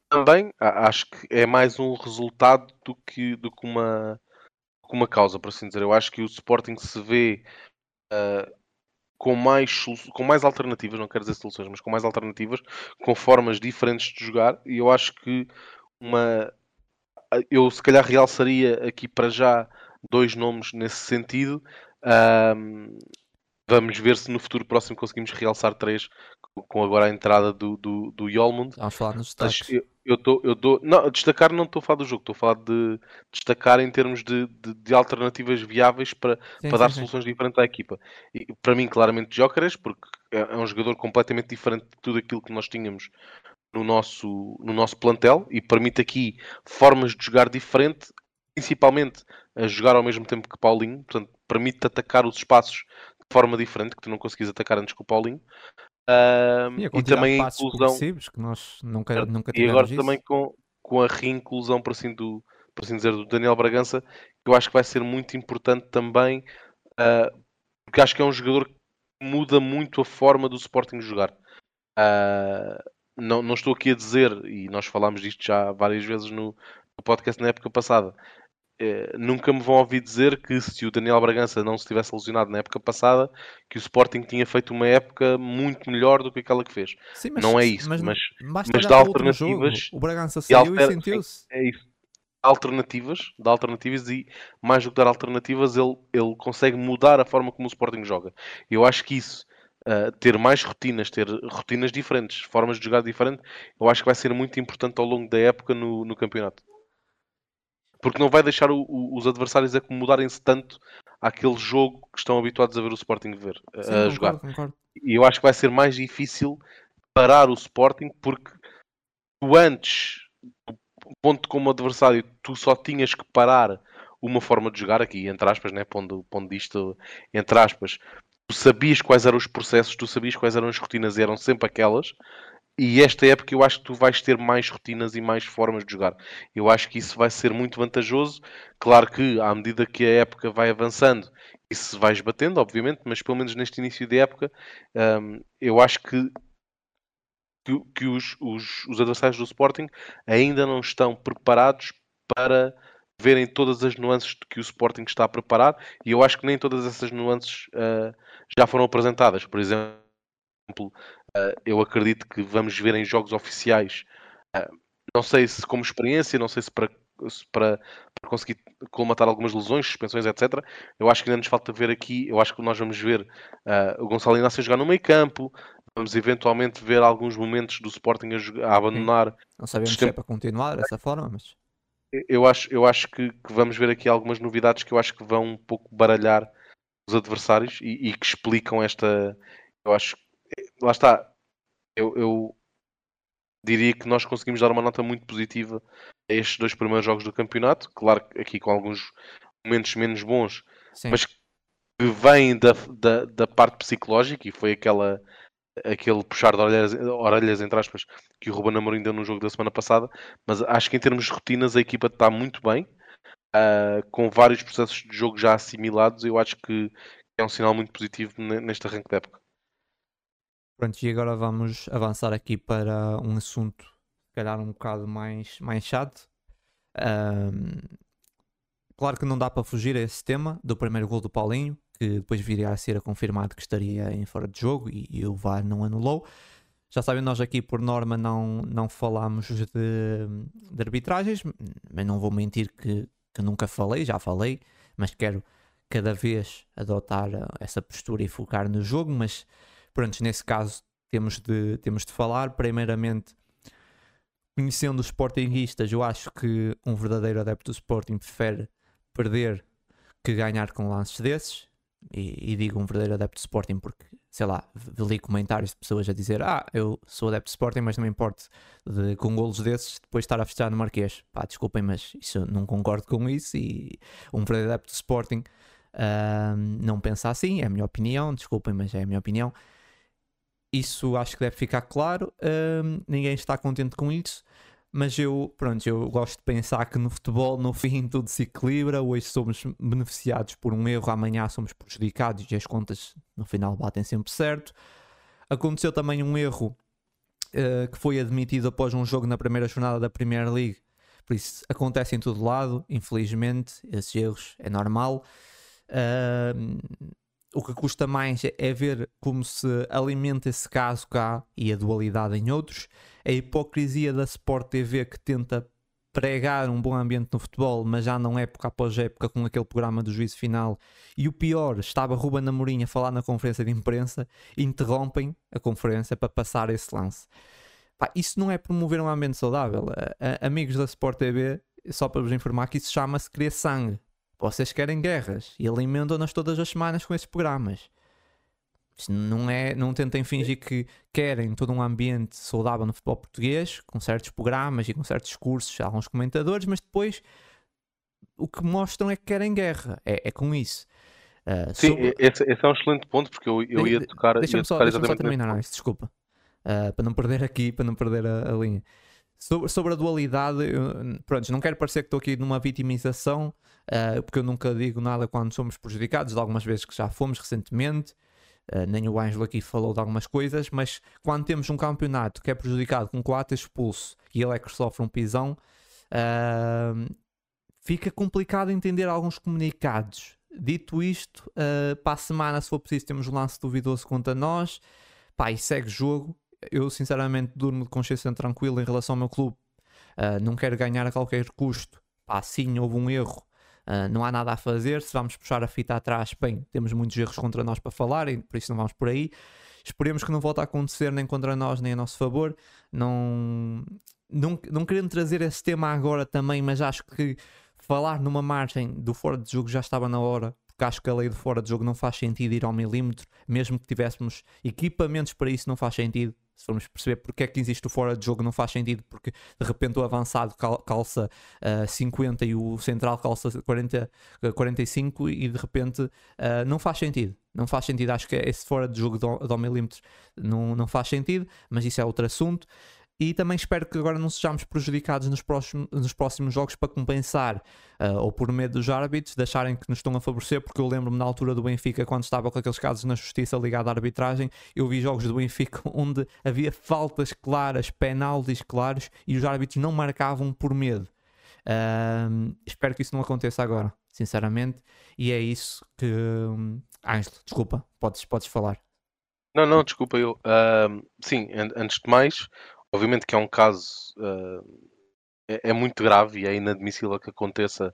também acho que é mais um resultado do que, do que uma, uma causa, por assim dizer. Eu acho que o Sporting se vê ah, com, mais, com mais alternativas, não quero dizer soluções, mas com mais alternativas, com formas diferentes de jogar, e eu acho que uma. Eu se calhar realçaria aqui para já dois nomes nesse sentido. Um, vamos ver se no futuro próximo conseguimos realçar três com agora a entrada do, do, do Yolmund. Vamos falar nos destaques. Eu, tô, eu tô, não, destacar não estou a falar do jogo, estou a falar de destacar em termos de, de, de alternativas viáveis para, sim, para sim, dar sim. soluções diferentes à equipa. E, para mim, claramente, Jóqueres, porque é, é um jogador completamente diferente de tudo aquilo que nós tínhamos no nosso, no nosso plantel e permite aqui formas de jogar diferente, principalmente a jogar ao mesmo tempo que Paulinho, portanto, permite atacar os espaços de forma diferente, que tu não conseguis atacar antes com o Paulinho. E, e, também a inclusão que nós nunca, nunca e agora isso. também com, com a reinclusão por assim, do, por assim dizer do Daniel Bragança que eu acho que vai ser muito importante também uh, porque acho que é um jogador que muda muito a forma do Sporting jogar uh, não, não estou aqui a dizer e nós falámos disto já várias vezes no, no podcast na época passada eh, nunca me vão ouvir dizer que se o Daniel Bragança não se tivesse lesionado na época passada, que o Sporting tinha feito uma época muito melhor do que aquela que fez. Sim, mas, não é isso, mas, mas, mas dá alternativas. O Bragança saiu e, e sentiu-se. É isso. Alternativas, dá alternativas e mais do que dar alternativas, ele, ele consegue mudar a forma como o Sporting joga. Eu acho que isso, uh, ter mais rotinas, ter rotinas diferentes, formas de jogar diferentes, eu acho que vai ser muito importante ao longo da época no, no campeonato porque não vai deixar o, o, os adversários acomodarem-se tanto àquele jogo que estão habituados a ver o Sporting ver, Sim, a jogar. Concordo, concordo. E eu acho que vai ser mais difícil parar o Sporting porque tu antes, ponto como adversário, tu só tinhas que parar uma forma de jogar aqui, entre aspas, né? pondo, pondo isto entre aspas, tu sabias quais eram os processos, tu sabias quais eram as rotinas e eram sempre aquelas, e esta época eu acho que tu vais ter mais rotinas e mais formas de jogar. Eu acho que isso vai ser muito vantajoso. Claro que à medida que a época vai avançando, isso vai esbatendo, obviamente, mas pelo menos neste início de época, um, eu acho que, que, que os, os, os, adversários do Sporting ainda não estão preparados para verem todas as nuances que o Sporting está a preparar e eu acho que nem todas essas nuances uh, já foram apresentadas. Por exemplo, eu acredito que vamos ver em jogos oficiais, uh, não sei se como experiência, não sei se para, se para, para, conseguir colmatar algumas lesões, suspensões, etc. Eu acho que ainda nos falta ver aqui, eu acho que nós vamos ver uh, o Gonçalo Inácio jogar no meio campo, vamos eventualmente ver alguns momentos do Sporting a, jogar, a abandonar. Sim. Não sabemos sistema... se é para continuar dessa forma, mas. Eu acho, eu acho que, que, vamos ver aqui algumas novidades que eu acho que vão um pouco baralhar os adversários e, e que explicam esta. Eu acho lá está. Eu, eu, diria que nós conseguimos dar uma nota muito positiva a estes dois primeiros jogos do campeonato. Claro que aqui com alguns momentos menos bons, Sim. mas que vêm da, da, da, parte psicológica e foi aquela aquele puxar de orelhas, orelhas entre aspas que o Ruben Amorim deu no jogo da semana passada mas acho que em termos de rotinas a equipa está muito bem uh, com vários processos de jogo já assimilados eu acho que é um sinal muito positivo neste arranque da época Pronto, e agora vamos avançar aqui para um assunto, se calhar um bocado mais, mais chato. Um, claro que não dá para fugir a esse tema do primeiro gol do Paulinho, que depois viria a ser confirmado que estaria em fora de jogo e, e o VAR não anulou. Já sabem, nós aqui por norma não, não falamos de, de arbitragens, mas não vou mentir que, que nunca falei, já falei, mas quero cada vez adotar essa postura e focar no jogo, mas Pronto, nesse caso temos de, temos de falar. Primeiramente, conhecendo os Sportingistas, eu acho que um verdadeiro adepto do Sporting prefere perder que ganhar com lances desses. E, e, digo um verdadeiro adepto do Sporting porque, sei lá, li comentários de pessoas a dizer ah, eu sou adepto do Sporting, mas não me importa de, com golos desses depois estar a festejar no Marquês. Pá, desculpem, mas isso, não concordo com isso e um verdadeiro adepto do Sporting uh, não pensa assim, é a minha opinião, desculpem, mas é a minha opinião. Isso acho que deve ficar claro. Ninguém está contente com isso. Mas eu, pronto, eu gosto de pensar que no futebol, no fim, tudo se equilibra. Hoje somos beneficiados por um erro, amanhã somos prejudicados e as contas no final batem sempre certo. Aconteceu também um erro uh, que foi admitido após um jogo na primeira jornada da Premier League. Por isso, acontece em todo lado, infelizmente, esses erros é normal. Uh, o que custa mais é ver como se alimenta esse caso cá e a dualidade em outros. A hipocrisia da Sport TV que tenta pregar um bom ambiente no futebol, mas já não época após época com aquele programa do juízo final. E o pior, estava Ruben Amorim a falar na conferência de imprensa, interrompem a conferência para passar esse lance. Pá, isso não é promover um ambiente saudável. A, a, amigos da Sport TV, só para vos informar que isso chama-se querer sangue. Vocês querem guerras e alimentam-nas todas as semanas com esses programas. Não, é, não tentem fingir que querem todo um ambiente saudável no futebol português, com certos programas e com certos discursos, alguns comentadores, mas depois o que mostram é que querem guerra. É, é com isso. Uh, Sim, sobre... esse, esse, é um excelente ponto, porque eu, eu ia tocar. Deixa-me só, deixa só terminar isso, desculpa. Uh, para não perder aqui, para não perder a, a linha. Sobre, sobre, a dualidade, eu, pronto, não quero parecer que estou aqui numa vitimização, uh, porque eu nunca digo nada quando somos prejudicados, de algumas vezes que já fomos recentemente, Uh, nem o Ângelo aqui falou de algumas coisas, mas quando temos um campeonato que é prejudicado com 4 expulso e ele é que sofre um pisão, uh, fica complicado entender alguns comunicados. Dito isto, uh, para a semana, se for preciso, temos um lance duvidoso contra nós, pá, e segue jogo. Eu, sinceramente, durmo de consciência tranquila em relação ao meu clube. não quero ganhar a qualquer custo. Pá, sim, houve um erro Uh, não há nada a fazer. Se vamos puxar a fita atrás, bem, temos muitos erros contra nós para falar por isso não vamos por aí. Esperemos que não volte a acontecer nem contra nós nem a nosso favor. Não, não, não querendo trazer esse tema agora também, mas acho que falar numa margem do fora de jogo já estava na hora porque acho que a lei de fora de jogo não faz sentido ir ao milímetro, mesmo que tivéssemos equipamentos para isso, não faz sentido. Se formos perceber porque é que existe o fora de jogo, não faz sentido, porque de repente o avançado calça uh, eh, 50 e o central calça 40, 45 e de repente uh, não faz sentido. Não faz sentido, acho que esse fora de jogo do, do milímetro não, não faz sentido, mas isso é outro assunto e também espero que agora não sejamos prejudicados nos próximos, nos próximos jogos para compensar uh, ou por medo dos árbitros deixarem que nos estão a favorecer, porque eu lembro-me na altura do Benfica, quando estava com aqueles casos na justiça ligada à arbitragem, eu vi jogos do Benfica *laughs* onde havia faltas claras, penaltis claros e os árbitros não marcavam por medo. Uh, espero que isso não aconteça agora, sinceramente, e é isso que. Um, Ângelo, desculpa, podes, podes falar. Não, não, desculpa, eu. Uh, sim, antes de mais, Obviamente que é um caso uh, é, é, muito grave e é inadmissível que aconteça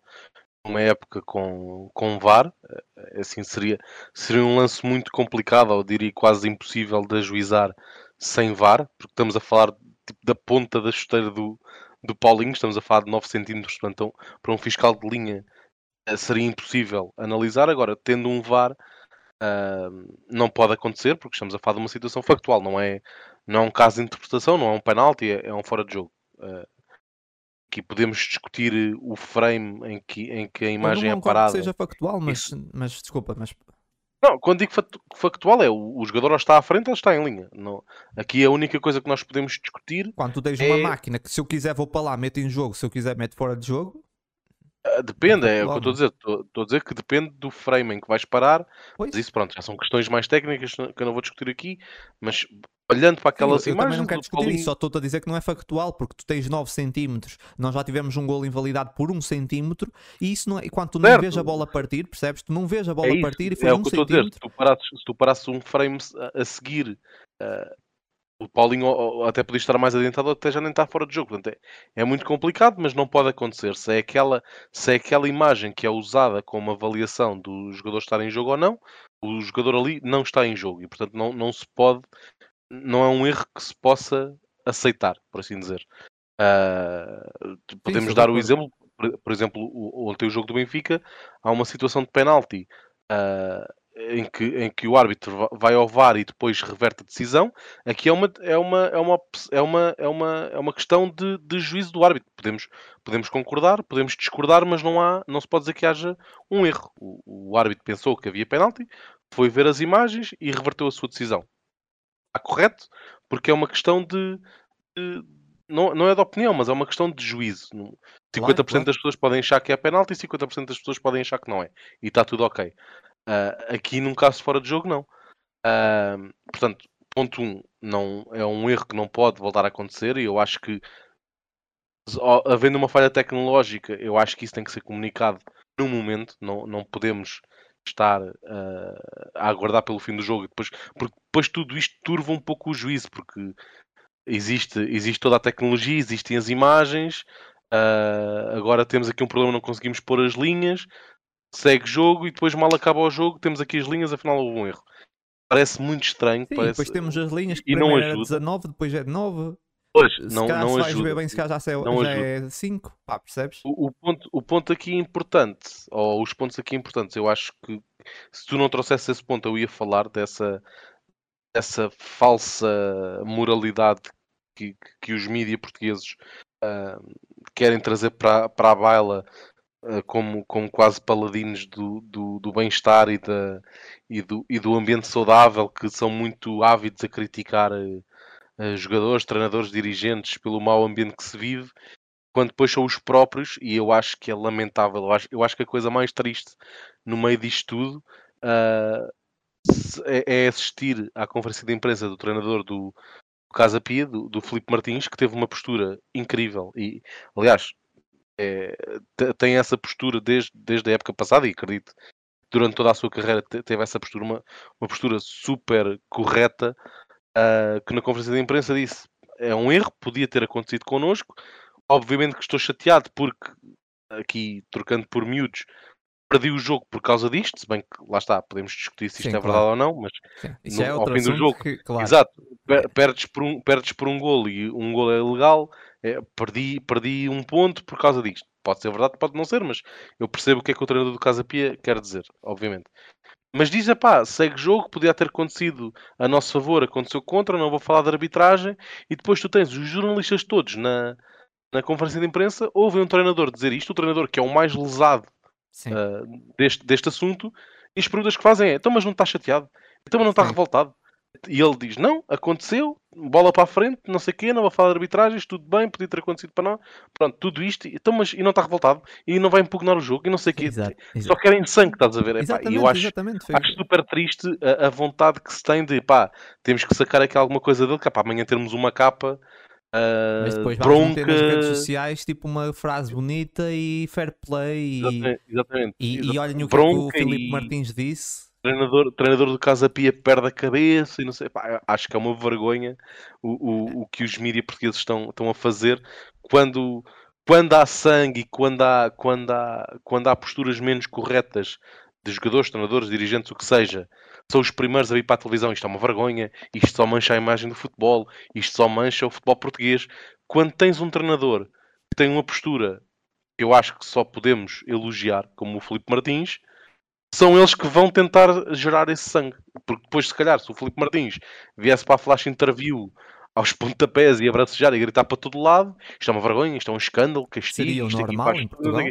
numa época com, com VAR. Uh, assim seria, seria um lance muito complicado, ou diria quase impossível de ajuizar sem VAR, porque estamos a falar tipo, da ponta da chuteira do, do Paulinho, estamos a falar de 9 centímetros, portanto, para um fiscal de linha uh, seria impossível analisar. Agora, tendo um VAR, uh, não pode acontecer, porque estamos a falar de uma situação factual, não é, não é um caso de interpretação, não é um penalti, é, é um fora de jogo. Uh, aqui podemos discutir o frame em que, em que a imagem é parada. Que seja factual, mas, mas desculpa, mas não, quando digo factual é o, o jogador ou está à frente ou está em linha. Não, aqui a única coisa que nós podemos discutir. Quando tu tens é... uma máquina que se eu quiser vou para lá, meto em jogo, se eu quiser meto fora de jogo. Uh, depende, é, é o que eu estou a dizer. Estou a dizer que depende do frame em que vais parar. Pois. Mas isso, pronto, já são questões mais técnicas que eu não vou discutir aqui. Mas olhando para aquelas eu, eu imagens. Eu não quero discutir isso, só estou a dizer que não é factual, porque tu tens 9 centímetros, nós já tivemos um gol invalidado por 1 centímetro, e isso não é. E quando tu não certo. vês a bola partir, percebes? Tu não vês a bola é partir e foi é 1 um centímetro. Se tu, parasses, se tu parasses um frame a, a seguir. Uh, o Paulinho até podia estar mais adiantado, até já nem está fora de jogo. Portanto, é, é, muito complicado, mas não pode acontecer. Se é, aquela, se é aquela imagem que é usada como avaliação do jogador estar em jogo ou não, o jogador ali não está em jogo e, portanto, não, não se pode não é um erro que se possa aceitar, por assim dizer. Uh, podemos dar o exemplo, por, por, exemplo, o, ontem o jogo do Benfica, há uma situação de penalti uh, em, que, em que o árbitro vai ao VAR e depois reverte a decisão. Aqui é uma, é uma, é uma, é uma, é uma, é uma questão de, de juízo do árbitro. Podemos, podemos concordar, podemos discordar, mas não, há, não se pode dizer que haja um erro. O, o árbitro pensou que havia penalti, foi ver as imagens e reverteu a sua decisão está correto, porque é uma questão de, de. não, não é de opinião, mas é uma questão de juízo. 50% claro, claro. das pessoas podem achar que é penalti e 50% das pessoas podem achar que não é. E está tudo ok. Uh, aqui, num caso fora de jogo, não. Uh, portanto, ponto 1, um, não, é um erro que não pode voltar a acontecer e eu acho que, havendo uma falha tecnológica, eu acho que isso tem que ser comunicado no momento. Não, não podemos estar uh, a aguardar pelo fim do jogo, depois, porque depois tudo isto turva um pouco o juízo, porque existe, existe toda a tecnologia, existem as imagens, Uh, agora temos aqui um problema, não conseguimos pôr as linhas, segue jogo e depois mal acaba o jogo, temos aqui as linhas, afinal houve um erro. Parece muito estranho. Sim, parece... depois temos as linhas que e não era ajuda. 19, depois é 9. Pois, Se não, não se vais ajuda. ver bem, se calhar já, é- Não já ajuda. é 5. Pá, percebes? O, o ponto, o ponto aqui importante, ou os pontos aqui importantes, eu acho que se tu não trouxesse esse ponto, eu ia falar dessa, dessa falsa moralidade que, que os mídias portugueses ah, querem trazer para, para a baila como, como quase paladinos do, do, do bem-estar e, e, do, e do ambiente saudável, que são muito ávidos a criticar eh, eh, jogadores, treinadores, dirigentes pelo mau ambiente que se vive quando depois são os próprios, e eu acho que é lamentável, eu acho, eu acho que a coisa mais triste no meio disto tudo se- é, é assistir à conferência de imprensa do treinador do, Casa Pia, do, do Filipe Martins, que teve uma postura incrível. E, aliás, é, te- tem essa postura desde, desde a época passada e acredito durante toda a sua carreira te- teve essa postura, uma, uma postura super correta, ah, que na conferência de imprensa disse é um erro, podia ter acontecido connosco. Obviamente que estou chateado porque, aqui trocando por miúdos, perdi o jogo por causa disto, se bem que lá está, podemos discutir se isto Sim, é verdade claro. ou não, mas no- é ao fim do jogo, que, claro. Exato, Per- perdes por, um, perdes por um golo e um golo é ilegal, é, perdi, perdi um ponto por causa disto. Pode ser verdade, pode não ser, mas eu percebo o que é que o treinador do Casa Pia quer dizer, obviamente. Mas diz, pá, segue jogo, podia ter acontecido a nosso favor, aconteceu contra, não vou falar de arbitragem, e depois tu tens os jornalistas todos na, na conferência de imprensa, ouvem um treinador dizer isto, o treinador que é o mais lesado ah, deste, deste assunto, e as perguntas que fazem é: então, mas não está chateado? Então, mas não está Sim. revoltado? E ele diz: não, aconteceu, bola para a frente, não sei o quê, não vou falar de arbitragens, tudo bem, podia ter acontecido para nós, pronto, tudo isto, e- então, mas e não está revoltado? E não vai impugnar o jogo, e não sei o quê. Exato, Só querem sangue, estás a ver? Epá, e eu acho, acho super triste a, a vontade que se tem de pá, temos que sacar aqui alguma coisa dele, que para amanhã termos uma capa. ah, Mas depois bronca, nas redes sociais tipo uma frase bonita e fair play e, exatamente, exatamente, e, e exatamente. olhem o que, é o Filipe e- Martins disse. Treinador, treinador do Casa Pia perde a cabeça e não sei. Pá, acho que é uma vergonha o, o, o que os mídias portugueses estão, estão a fazer quando, quando há sangue e quando há, quando, há, quando há posturas menos corretas de jogadores, treinadores, dirigentes, o que seja. São os primeiros a vir para a televisão. Isto é uma vergonha. Isto só mancha a imagem do futebol. Isto só mancha o futebol português. Quando tens um treinador que tem uma postura que eu acho que só podemos elogiar, como o Filipe Martins, são eles que vão tentar gerar esse sangue. Porque depois, se calhar, se o Filipe Martins viesse para a flash interview aos pontapés e abracejar e gritar para todo lado, isto é uma vergonha, isto é um escândalo, castigo, Seria isto aqui normal faz em Portugal?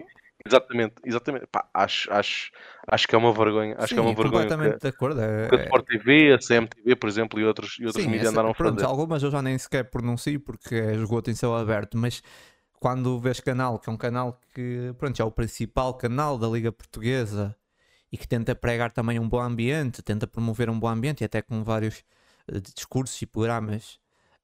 Exatamente, exatamente. Pá, acho, acho, acho que é uma vergonha. Acho Sim, que é uma vergonha completamente que, de acordo. É, que a Sport TV, a CMTV, por exemplo, e outros, e outros mídias andaram a pronto, fazer. algumas eu já nem sequer pronuncio porque é esgoto em céu aberto, mas quando vês canal, que é um canal que pronto, é o principal canal da Liga Portuguesa e que tenta pregar também um bom ambiente, tenta promover um bom ambiente e até com vários eh, discursos e programas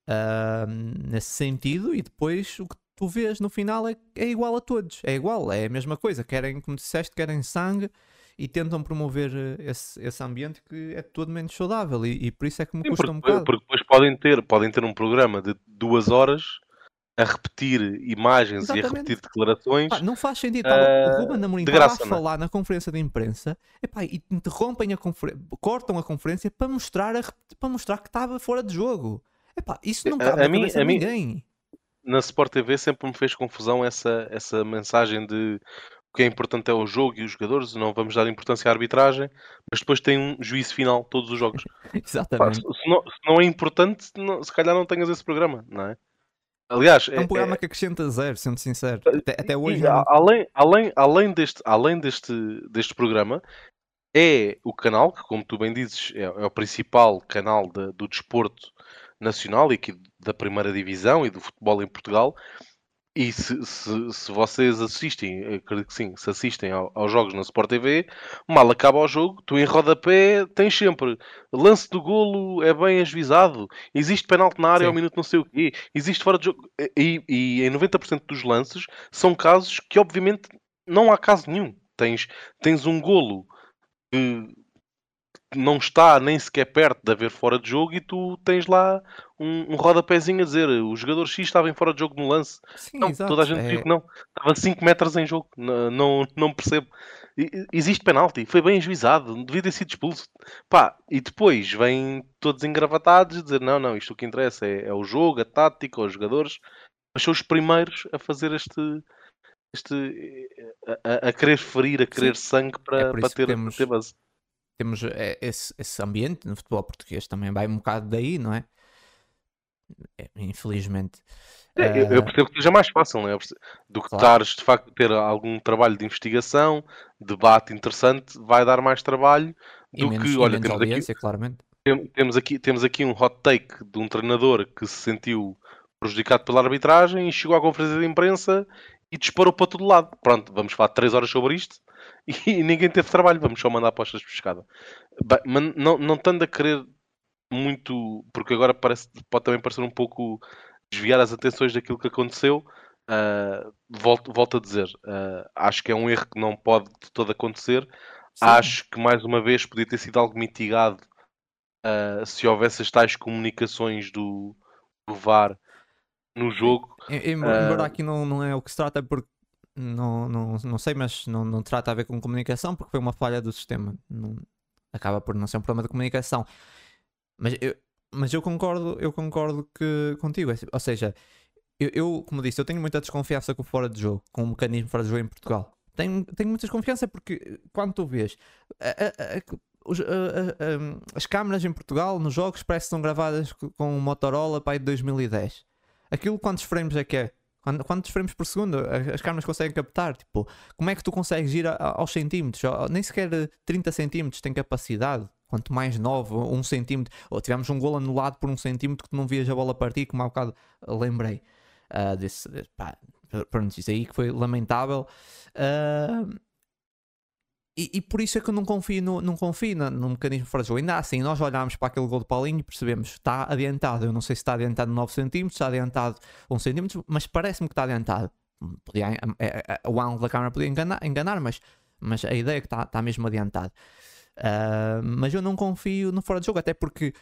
ah, nesse sentido, e depois o que tu vês no final é, é igual a todos, é igual, é a mesma coisa, querem, como disseste, querem sangue e tentam promover eh, esse, esse ambiente que é todo menos saudável. E, e por isso é que me Sim, custa porque, um bocado. porque depois podem ter, podem ter um programa de duas horas a repetir imagens e a Exatamente. repetir declarações. Pá, não faz sentido. Ah, o Ruben Amorim estava a não é? falar na conferência de imprensa epá, e interrompem a conferência, cortam a conferência para mostrar, a para mostrar que estava fora de jogo. Epá, isso não A- cabe a na mim- a mim- ninguém. na Sport TV sempre me fez confusão essa, essa mensagem de o que é importante é o jogo e os jogadores, não vamos dar importância à arbitragem, mas depois tem um juízo final todos os jogos. *laughs* Pá, se, Exatamente. se não, se não é importante, não- se calhar não tenhas esse programa, não é? Aliás, É um programa que acrescenta zero, sendo sincero. Até, até hoje. e além, além, além, deste, além deste, deste programa, é o canal que, como tu bem dizes, é, é o principal canal de- do desporto nacional e da primeira divisão e do futebol em Portugal. E se, se, se vocês assistem, acredito que sim, se assistem ao- aos jogos na Sport TV, mal acaba o jogo, tu em rodapé tens sempre lance do golo é bem ajuizado, existe penalti na área Sim. ao minuto não sei o quê, existe fora de jogo. E, e em 90% dos lances são casos que obviamente não há caso nenhum. Tens, tens um golo que não está nem sequer perto de haver fora de jogo e tu tens lá um, um rodapézinho a dizer o jogador X estava em fora de jogo no lance. Sim, não, exato. toda a gente É- viu que não. Estava 5 metros em jogo. Não, não, não percebo. Existe penalti, foi bem ajuizado, devia ter sido expulso. Pá, e depois vêm todos engravatados dizer: não, não, isto o que interessa é, é o jogo, a tática, os jogadores. Mas são os primeiros a fazer este. este a, a- a querer ferir, a querer sangue para, por para ter, para temos- ter base. temos é, esse, esse ambiente no futebol português também vai um bocado daí, não é? É, infelizmente. É, eu, eu percebo que seja mais fácil, não é? Do que Claro. de facto ter algum trabalho de investigação, debate interessante, vai dar mais trabalho E do menos, que, olha, temos aqui, claramente. tem- temos, aqui, temos aqui um hot take de um treinador que se sentiu prejudicado pela arbitragem e chegou à conferência de imprensa e disparou para todo lado. Pronto, vamos falar 3 horas sobre isto *laughs* e ninguém teve trabalho, vamos só mandar apostas pescada. Bem, mas não, não estando a querer muito, porque agora parece, pode também parecer um pouco desviar as atenções daquilo que aconteceu. ah, volto, volto a dizer, ah, acho que é um erro que não pode de todo acontecer. Sim. Acho que mais uma vez podia ter sido algo mitigado ah, se houvesse as tais comunicações do, do VAR no jogo. Em- Embora, embora aqui não, não é o que se trata, porque não, não, não sei, mas não, não trata a ver com comunicação, porque foi uma falha do sistema. Não- acaba por não ser um problema de comunicação. Mas eu, mas eu concordo, eu concordo que contigo. é Ou seja, eu, eu, como disse, eu tenho muita desconfiança com o fora de jogo, com o mecanismo fora de jogo em Portugal. Tenho, tenho muita desconfiança porque quando tu vês a- a- a- as câmaras em Portugal nos jogos parece que são gravadas co- com o Motorola para aí de 2010. Aquilo quantos frames é que é? Quant- Quantos frames por segundo as câmaras conseguem captar? Tipo, como é que tu consegues ir aos centímetros? Nem sequer 30 centímetros tem capacidade. Quanto mais 9, um centímetro. Ou tivemos um gol anulado por um centímetro que tu não vias a bola partir, como há bocado lembrei. ah, desse, pá, pronto, isso aí que foi lamentável. Ah, e, e por isso é que eu não confio no, não confio na- no mecanismo jogo. Ainda assim, nós olhámos para aquele gol de Paulinho e percebemos está adiantado. Eu não sei se está adiantado 9 cm, está adiantado 1 cm, mas parece-me que está adiantado. Podia, é- é- é- o ângulo da câmera podia enganar, enganar mas, mas a ideia é que está, está mesmo adiantado. Ah, mas eu não confio no fora de jogo, até porque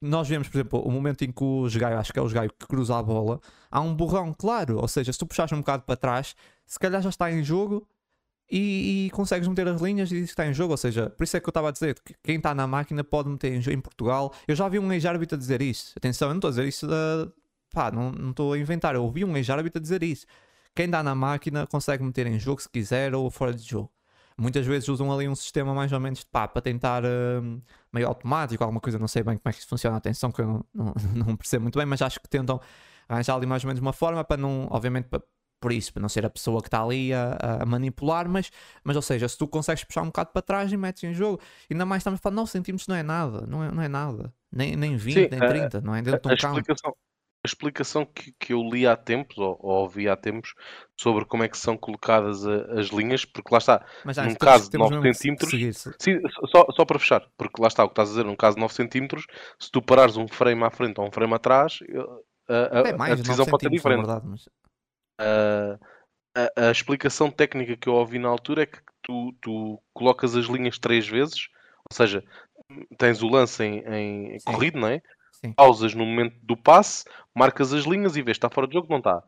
nós vemos, por exemplo, o momento em que o Gaio, acho que é o Gaio que cruza a bola, há um borrão claro, ou seja, se tu puxares um bocado para trás, se calhar já está em jogo e, e consegues meter as linhas e diz que está em jogo. Ou seja, por isso é que eu estava a dizer que quem está na máquina pode meter em, em Portugal. Eu já vi um ex-árbitro a dizer isso. Atenção, eu não estou a dizer isso. Pá, não estou a inventar. Eu ouvi um ex-árbitro a dizer isso. Quem está na máquina consegue meter em jogo se quiser ou fora de jogo. Muitas vezes usam ali um sistema mais ou menos pá, para tentar hum, meio automático, alguma coisa, não sei bem como é que isso funciona. Atenção, que eu não, não, *laughs* não percebo muito bem, mas acho que tentam arranjar ali mais ou menos uma forma para não, obviamente, para, por isso, para não ser a pessoa que está ali a, a manipular, mas, mas ou seja, se tu consegues puxar um bocado para trás e metes em jogo, ainda mais estamos a falar 9 centímetros não é nada, não é, não é nada, nem, nem 20, Sim, nem a- 30, não é dentro de A um campo. explicação, explicação que, que eu li há tempos, ou, ou ouvi há tempos, sobre como é que são colocadas a- as linhas, porque lá está, Mas num caso de temos 9 mesmo que centímetros, Sim, só, só para fechar, porque lá está o que estás a dizer, num caso de 9 centímetros, se tu parares um frame à frente ou um frame atrás, a, a- a mais, 9 decisão pode ser diferente. verdade, mas A, a- a explicação técnica que eu ouvi na altura é que tu, tu colocas as linhas três vezes, ou seja, tens o lance em, em corrido, não é? Sim. Pausas no momento do passe, marcas as linhas e vês, está fora de jogo, não está.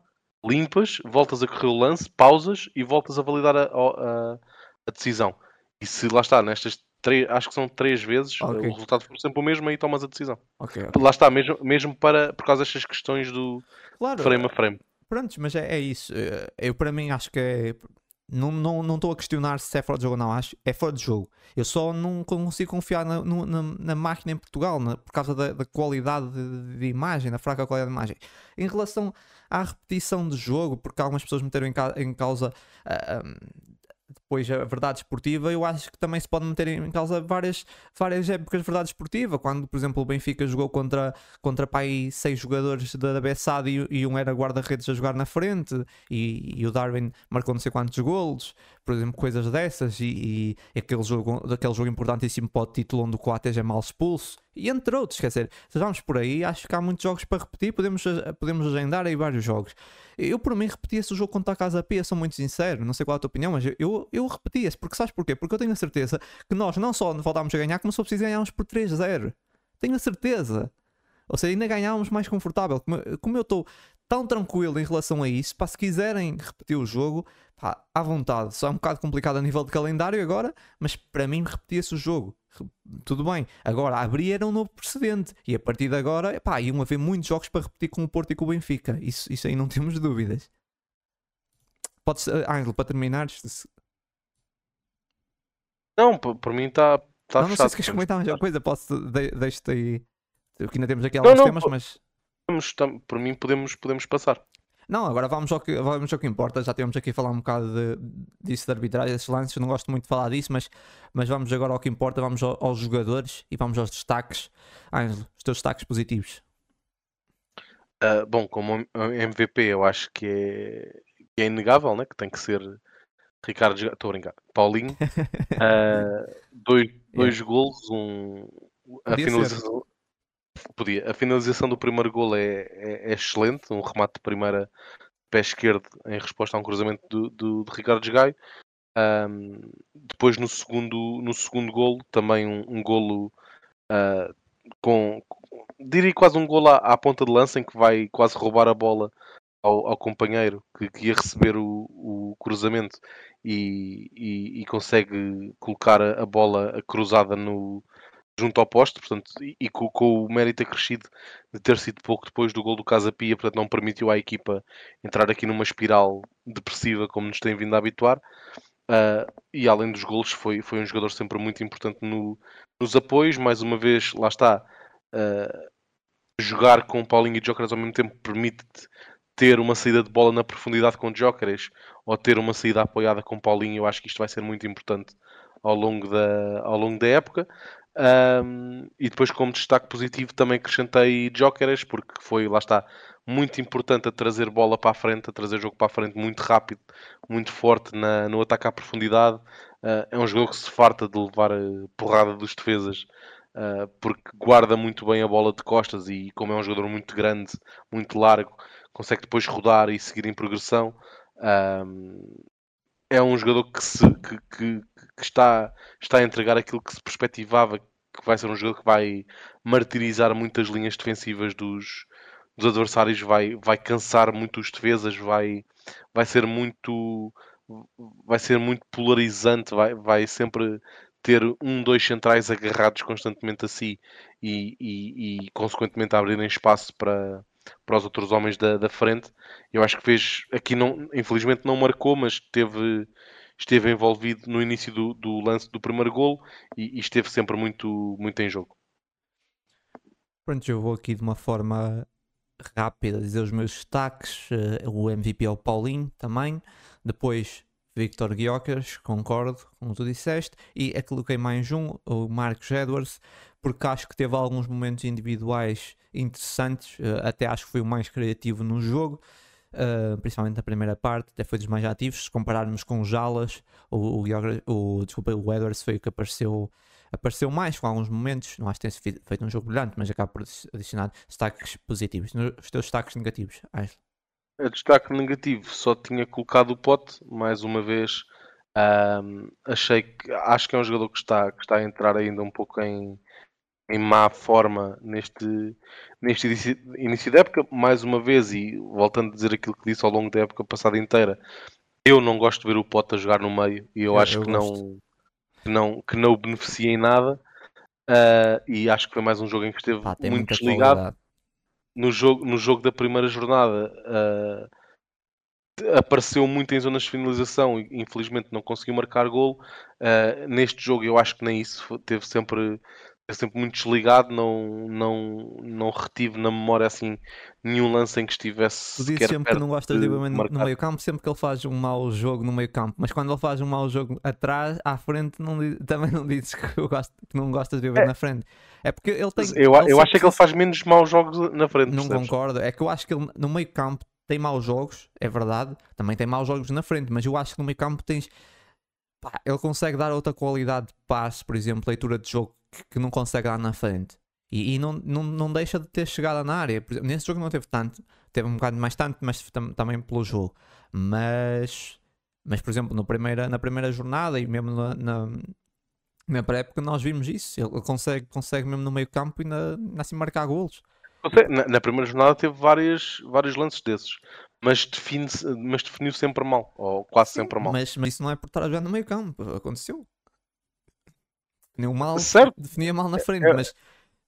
Limpas, voltas a correr o lance, pausas e voltas a validar a, a- a decisão. E se lá está, nestas três, acho que são três vezes, Ok. o resultado for sempre o mesmo, aí tomas a decisão. ok, ok. Lá está, mesmo, mesmo para, por causa destas questões do Claro, frame a frame. Prontos, mas é, é isso. Eh, Eu, para mim, acho que é. Não não, não estou a questionar se é fora de jogo ou não. Acho é fora de jogo. Eu só não consigo confiar na, na, na máquina em Portugal na- por causa da, da qualidade de, de imagem, da fraca qualidade de imagem. Em relação à repetição de jogo, porque algumas pessoas meteram em, ca- em causa ah, depois a verdade esportiva, eu acho que também se pode meter em causa várias, várias épocas de verdade esportiva. Quando, por exemplo, o Benfica jogou contra, contra pai, seis jogadores da Bessade e, e um era guarda-redes a jogar na frente e, e o Darwin marcou não sei quantos golos, por exemplo, coisas dessas. E, e aquele jogo, daquele jogo importantíssimo para o título onde o Coates é mal expulso. E entre outros, quer dizer, se vamos por aí, acho que há muitos jogos para repetir, podemos, podemos agendar aí vários jogos. Eu, por mim, repetia-se o jogo contra a Casa Pia, sou muito sincero, não sei qual é a tua opinião, mas eu, eu, eu repetia-se, porque sabes porquê? Porque eu tenho a certeza que nós não só voltámos a ganhar, como se ganharmos por 3-0. Tenho a certeza. Ou seja, ainda ganhávamos mais confortável. Como, eu estou tão tranquilo em relação a isso, pá, se quiserem repetir o jogo, pá, à vontade. Só é um bocado complicado a nível de calendário agora, mas para mim repetia-se o jogo. Tudo bem. Agora, abrir era um novo precedente. E a partir de agora, pá, iam haver muitos jogos para repetir com o Porto e com o Benfica. Isso, isso aí não *laughs* temos dúvidas. Podes, Ângelo, para terminar. Não, por mim está. Tá não, não sei se queres comentar mais alguma coisa, posso de, deixar-te aí. Porque ainda temos aqui alguns não, não, temas, mas. Podemos, por mim podemos, podemos passar. Não, agora vamos ao, que, vamos ao que importa. Já temos aqui a falar um bocado de, disso de arbitragem, desses lances. Eu não gosto muito de falar disso, mas, mas vamos agora ao que importa. Vamos ao, aos jogadores e vamos aos destaques. Ângelo, os teus destaques positivos. Uh, bom, como MVP, eu acho que é, é inegável, né? que tem que ser Ricardo. Estou a brincar. Paulinho. Uh, *laughs* dois dois yeah. golos, um, a finalização, Podia. A finalização do primeiro gol é, é, é, excelente, um remate de primeira pé esquerdo em resposta a um cruzamento do, do, de Ricardo Gaio. Um, depois no segundo, no segundo golo, também um, um golo uh, com, diria quase um golo à, à, ponta de lança em que vai quase roubar a bola ao, ao companheiro que, que, ia receber o, o cruzamento e, e, e, consegue colocar a, a bola cruzada no, junto ao poste, portanto, e, e com, com, o mérito acrescido de ter sido pouco depois do gol do Casa Pia, portanto não permitiu à equipa entrar aqui numa espiral depressiva como nos tem vindo a habituar. Uh, e além dos golos, foi, foi um jogador sempre muito importante no, nos apoios. Mais uma vez, lá está, uh, jogar com Paulinho e Jóqueres ao mesmo tempo permite-te ter uma saída de bola na profundidade com Jóqueres ou ter uma saída apoiada com Paulinho. Eu acho que isto vai ser muito importante ao longo da, ao longo da época. Um, e depois, como destaque positivo, também acrescentei Jokeres, porque foi, lá está, muito importante a trazer bola para a frente, a trazer jogo para a frente muito rápido, muito forte na, no ataque à profundidade. Uh, é um jogo que se farta de levar porrada dos defesas, uh, porque guarda muito bem a bola de costas e, como é um jogador muito grande, muito largo, consegue depois rodar e seguir em progressão. Um, é um jogador que, se, que, que, que, está, está a entregar aquilo que se perspectivava que vai ser um jogador que vai martirizar muitas linhas defensivas dos, dos adversários, vai, vai cansar muito os defesas, vai, vai ser muito vai ser muito polarizante, vai, vai sempre ter um, dois centrais agarrados constantemente a si e, e, e consequentemente abrirem espaço para, para os outros homens da, da frente. Eu acho que fez aqui não, infelizmente não marcou, mas teve esteve envolvido no início do, do lance do primeiro golo e, e, esteve sempre muito, muito em jogo. Pronto, eu vou aqui de uma forma rápida dizer os meus destaques. Uh, o MVP é o Paulinho também. Depois Victor Guiocas, concordo com o que tu disseste. E é coloquei mais um, o Marcos Edwards, porque acho que teve alguns momentos individuais interessantes. Uh, até acho que foi o mais criativo no jogo. Uh, principalmente na primeira parte, até foi dos mais ativos. Se compararmos com o Jalas, o, o, o, desculpa, o Edwards foi o que apareceu, apareceu mais com alguns momentos. Não acho que tenha feito um jogo brilhante, mas acaba por adicionar destaques positivos. Os teus destaques negativos, Aisle? A destaque negativo, só tinha colocado o pote, mais uma vez. Um, achei que acho que é um jogador que está, que está a entrar ainda um pouco em, em má forma neste, neste início, da época, mais uma vez, e voltando a dizer aquilo que disse ao longo da época passada inteira, eu não gosto de ver o Pote a jogar no meio e eu, eu acho eu que, não, que, não, que não o beneficia em nada. Uh, e acho que foi mais um jogo em que esteve Pá, muito desligado. No jogo, no jogo da primeira jornada uh, apareceu muito em zonas de finalização e infelizmente não conseguiu marcar gol. Uh, neste jogo eu acho que nem isso teve sempre sempre muito desligado, não, não, não retive na memória assim nenhum lance em que estivesse. Tu dizes sempre que não gostas de, de no meio campo, sempre que ele faz um mau jogo no meio campo, mas quando ele faz um mau jogo atrás, à frente, não, *laughs* também não dizes que, eu gosto, que não gostas de ver é. na frente. É porque ele tem. Eu, ele eu acho que ele faz menos maus jogos na frente. Não percebes? concordo, é que eu acho que ele no meio campo tem maus jogos, é verdade, também tem maus jogos na frente, mas eu acho que no meio campo tens. Pá, ele consegue dar outra qualidade de passe, por exemplo, leitura de jogo que, não consegue dar na frente. E, e, não, não, não deixa de ter chegada na área. Exemplo, nesse jogo não teve tanto, teve um bocado mais tanto, mas tam, também pelo jogo. Mas, mas por exemplo, no primeira, na primeira jornada e mesmo na, na, na pré-época nós vimos isso. Ele consegue, consegue mesmo no meio campo e na, assim marcar golos. Na, na primeira jornada teve várias, vários lances desses, mas, define mas definiu sempre mal, ou quase sempre mal. Mas, mas isso não é por estar a jogar no meio campo, aconteceu. Definiu mal, Certo. definia mal na frente, É- mas,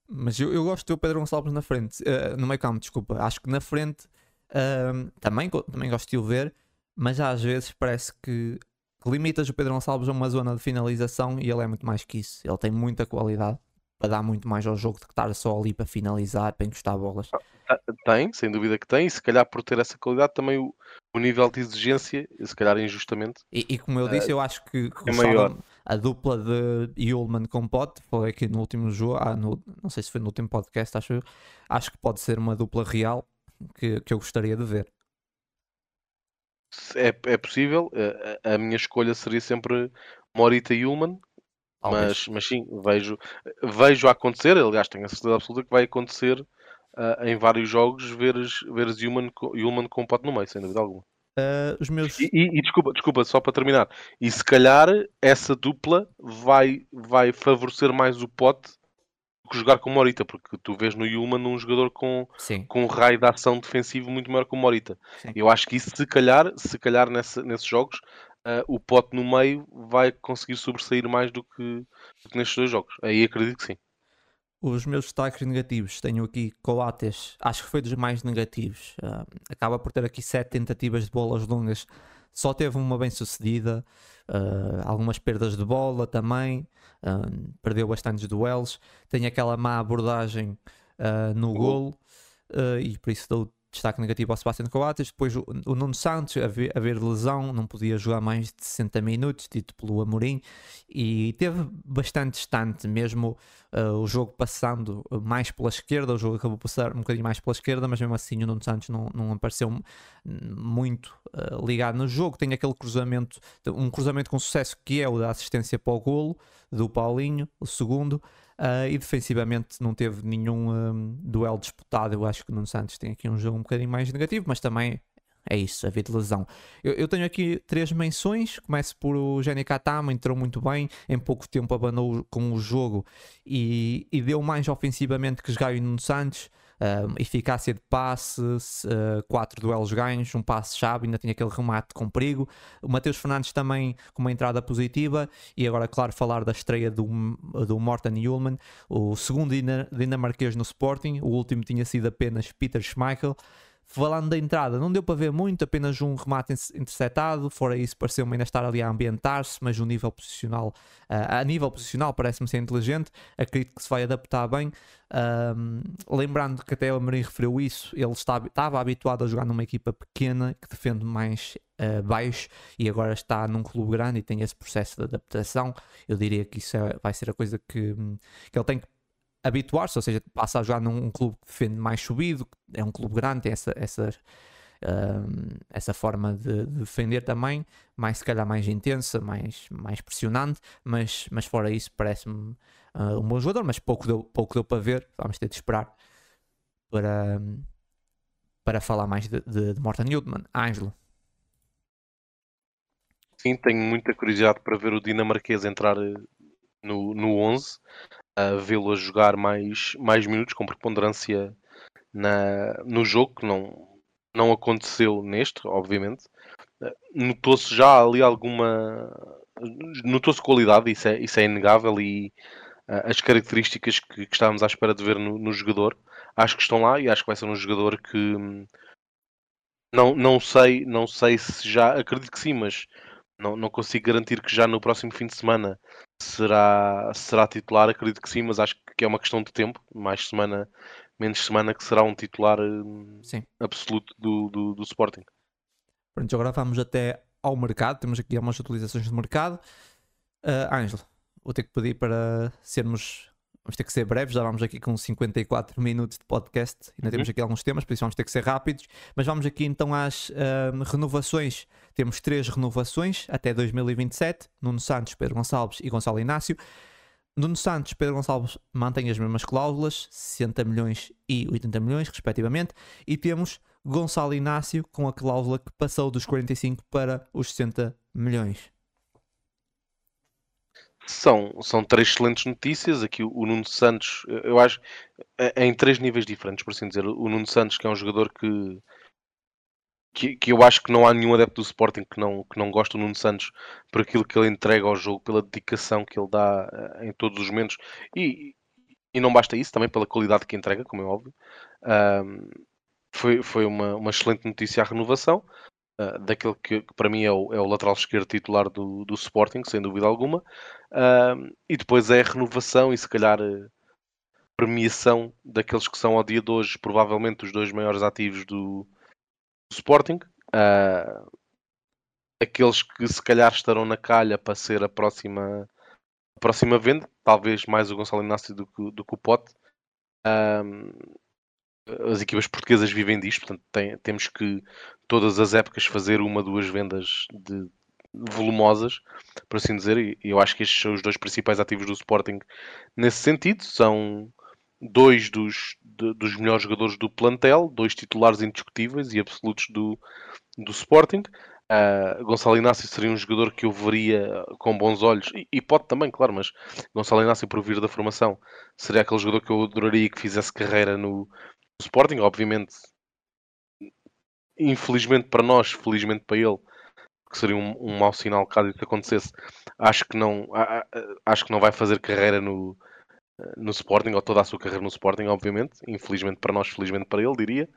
mas eu, eu gosto de ter o Pedro Gonçalves na frente, eh, no meio campo, desculpa. Acho que na frente ahm, também, também gosto de o ver, mas às vezes parece que, limitas o Pedro Gonçalves a uma zona de finalização e ele é muito mais que isso. Ele tem muita qualidade para dar muito mais ao jogo do que estar só ali para finalizar, para encostar bolas. Tem, sem dúvida que tem, e se calhar por ter essa qualidade também o, o nível de exigência, se calhar injustamente, E, e como eu disse, eu acho que, que é gostava- maior. A dupla de Yulman com Pote, falei aqui no último jogo, ah, no- não sei se foi no último podcast, acho, acho que pode ser uma dupla real que, que eu gostaria de ver. é, é possível. A, a- a minha escolha seria sempre Morita e Talvez. mas, mas sim, vejo, vejo acontecer. Aliás, tenho a certeza absoluta que vai acontecer ah, em vários jogos veres, veres Ullman, co- Ullman com pote no meio, sem dúvida alguma. Ah, os meus. E, e- e desculpa, desculpa, só para terminar. E se calhar essa dupla vai, vai favorecer mais o pote do que jogar com o Morita, porque tu vês no Yulman um jogador com, Sim, com um raio de ação defensivo muito maior que o Morita. Sim. Eu acho que isso, se calhar, se calhar nessa- nesses jogos, ah, o pote no meio vai conseguir sobressair mais do que, do que nestes dois jogos. Aí acredito que sim. Os meus destaques negativos. Tenho aqui Coates, acho que foi dos mais negativos. Ah, acaba por ter aqui sete tentativas de bolas longas, só teve uma bem sucedida, ah, algumas perdas de bola também, ah, perdeu bastantes duelos. Tem aquela má abordagem no golo. E por isso dou destaque negativo ao Sebastião Coates. Depois o, o Nuno Santos, a ver, a ver lesão, não podia jogar mais de 60 minutos, dito pelo Amorim, e teve bastante distante, mesmo ah, o jogo passando mais pela esquerda, o jogo acabou por passar um bocadinho mais pela esquerda, mas mesmo assim o Nuno Santos não, não apareceu muito ah, ligado no jogo. Tem aquele cruzamento, um cruzamento com sucesso que é o da assistência para o golo do Paulinho, o segundo. Ah, e defensivamente não teve nenhum hum, duelo disputado. Eu acho que o Nuno Santos tem aqui um jogo um bocadinho mais negativo, mas também é isso, a vida de lesão. Eu, eu tenho aqui três menções. Começo por o Jenny Katama, entrou muito bem, em pouco tempo abanou com o jogo e, e deu mais ofensivamente que Gaio Nuno Santos. Um, eficácia de passe, uh, quatro duelos ganhos, um passe-chave, ainda tinha aquele remate com perigo. O Mateus Fernandes também com uma entrada positiva. E agora, claro, falar da estreia do, do Morten Ullman, o segundo dina- dinamarquês no Sporting. O último tinha sido apenas Peter Schmeichel. Falando da entrada, não deu para ver muito, apenas um remate in- interceptado. Fora isso, pareceu-me ainda estar ali a ambientar-se, mas o nível posicional, ah, a nível posicional, parece-me ser inteligente. Acredito que se vai adaptar bem. Ahm, lembrando que até o Amorim referiu isso, ele está- estava habituado a jogar numa equipa pequena que defende mais ah, baixo e agora está num clube grande e tem esse processo de adaptação. Eu diria que isso é- vai ser a coisa que, que ele tem que habituar-se, ou seja, passa a jogar num clube que defende mais subido, é um clube grande, tem essa, essa, hum, essa forma de, de defender também, mais se calhar mais intensa, mais, mais pressionante, mas, mas fora isso parece-me ah, um bom jogador, mas pouco deu, pouco deu para ver, vamos ter de esperar para, para falar mais de, de, de Morten Newman. Ângelo, Sim, tenho muita curiosidade para ver o dinamarquês entrar eh, no, no 11, a vê-lo a jogar mais, mais minutos com preponderância na, no jogo, que não, não aconteceu neste, obviamente. Notou-se já ali alguma. Notou-se qualidade, isso é, isso é inegável, e eh, as características que, que estávamos à espera de ver no, no jogador, acho que estão lá e acho que vai ser um jogador que. hum, Não, não sei, não sei se já, acredito que sim, mas não, não consigo garantir que já no próximo fim de semana será, será titular, acredito que sim, mas acho que é uma questão de tempo, mais semana, menos semana, que será um titular sim. absoluto do, do, do Sporting. Pronto, agora vamos até ao mercado. Temos aqui algumas atualizações de mercado. Ângelo, vou ter que pedir para sermos. Vamos ter que ser breves, já vamos aqui com 54 minutos de podcast. Ainda Uhum. temos aqui alguns temas, por isso vamos ter que ser rápidos. Mas vamos aqui então às ahm, renovações. Temos três renovações até 2027: Nuno Santos, Pedro Gonçalves e Gonçalo Inácio. Nuno Santos, Pedro Gonçalves mantém as mesmas cláusulas, 60 milhões e 80 milhões, respectivamente, e temos Gonçalo Inácio com a cláusula que passou dos 45 para os 60 milhões. São, são três excelentes notícias. Aqui o, Nuno Santos, eu acho, em três níveis diferentes, por assim dizer. O Nuno Santos, que é um jogador que, que, que, eu acho que não há nenhum adepto do Sporting que não, que não gosta do Nuno Santos por aquilo que ele entrega ao jogo, pela dedicação que ele dá uh, em todos os momentos e, e não basta isso, também pela qualidade que entrega, como é óbvio. Uh, foi foi uma, uma excelente notícia a renovação uh, daquele que, que, para mim é o, é o lateral esquerdo titular do, do Sporting, sem dúvida alguma. e depois é a renovação e se calhar premiação daqueles que são ao dia de hoje provavelmente os dois maiores ativos do, Sporting. Uh, aqueles que se calhar estarão na calha para ser a próxima, a próxima venda, talvez mais o Gonçalo Inácio do que, do que o Pote. Uh, as equipas portuguesas vivem disto, portanto tem, temos que todas as épocas fazer uma, duas vendas de, volumosas, por assim dizer, e eu acho que estes são os dois principais ativos do Sporting nesse sentido. São dois dos, de, dos melhores jogadores do plantel, dois titulares indiscutíveis e absolutos do, do Sporting. Uh, Gonçalo Inácio seria um jogador que eu veria com bons olhos, e, e, pode também, claro, mas Gonçalo Inácio, por vir da formação, seria aquele jogador que eu adoraria que fizesse carreira no, no Sporting. Obviamente, infelizmente para nós, felizmente para ele, que seria um, um mau sinal caso isso acontecesse. Acho que não, acho que não vai fazer carreira no, no Sporting, ou toda a sua carreira no Sporting, obviamente. Infelizmente para nós, felizmente para ele, diria.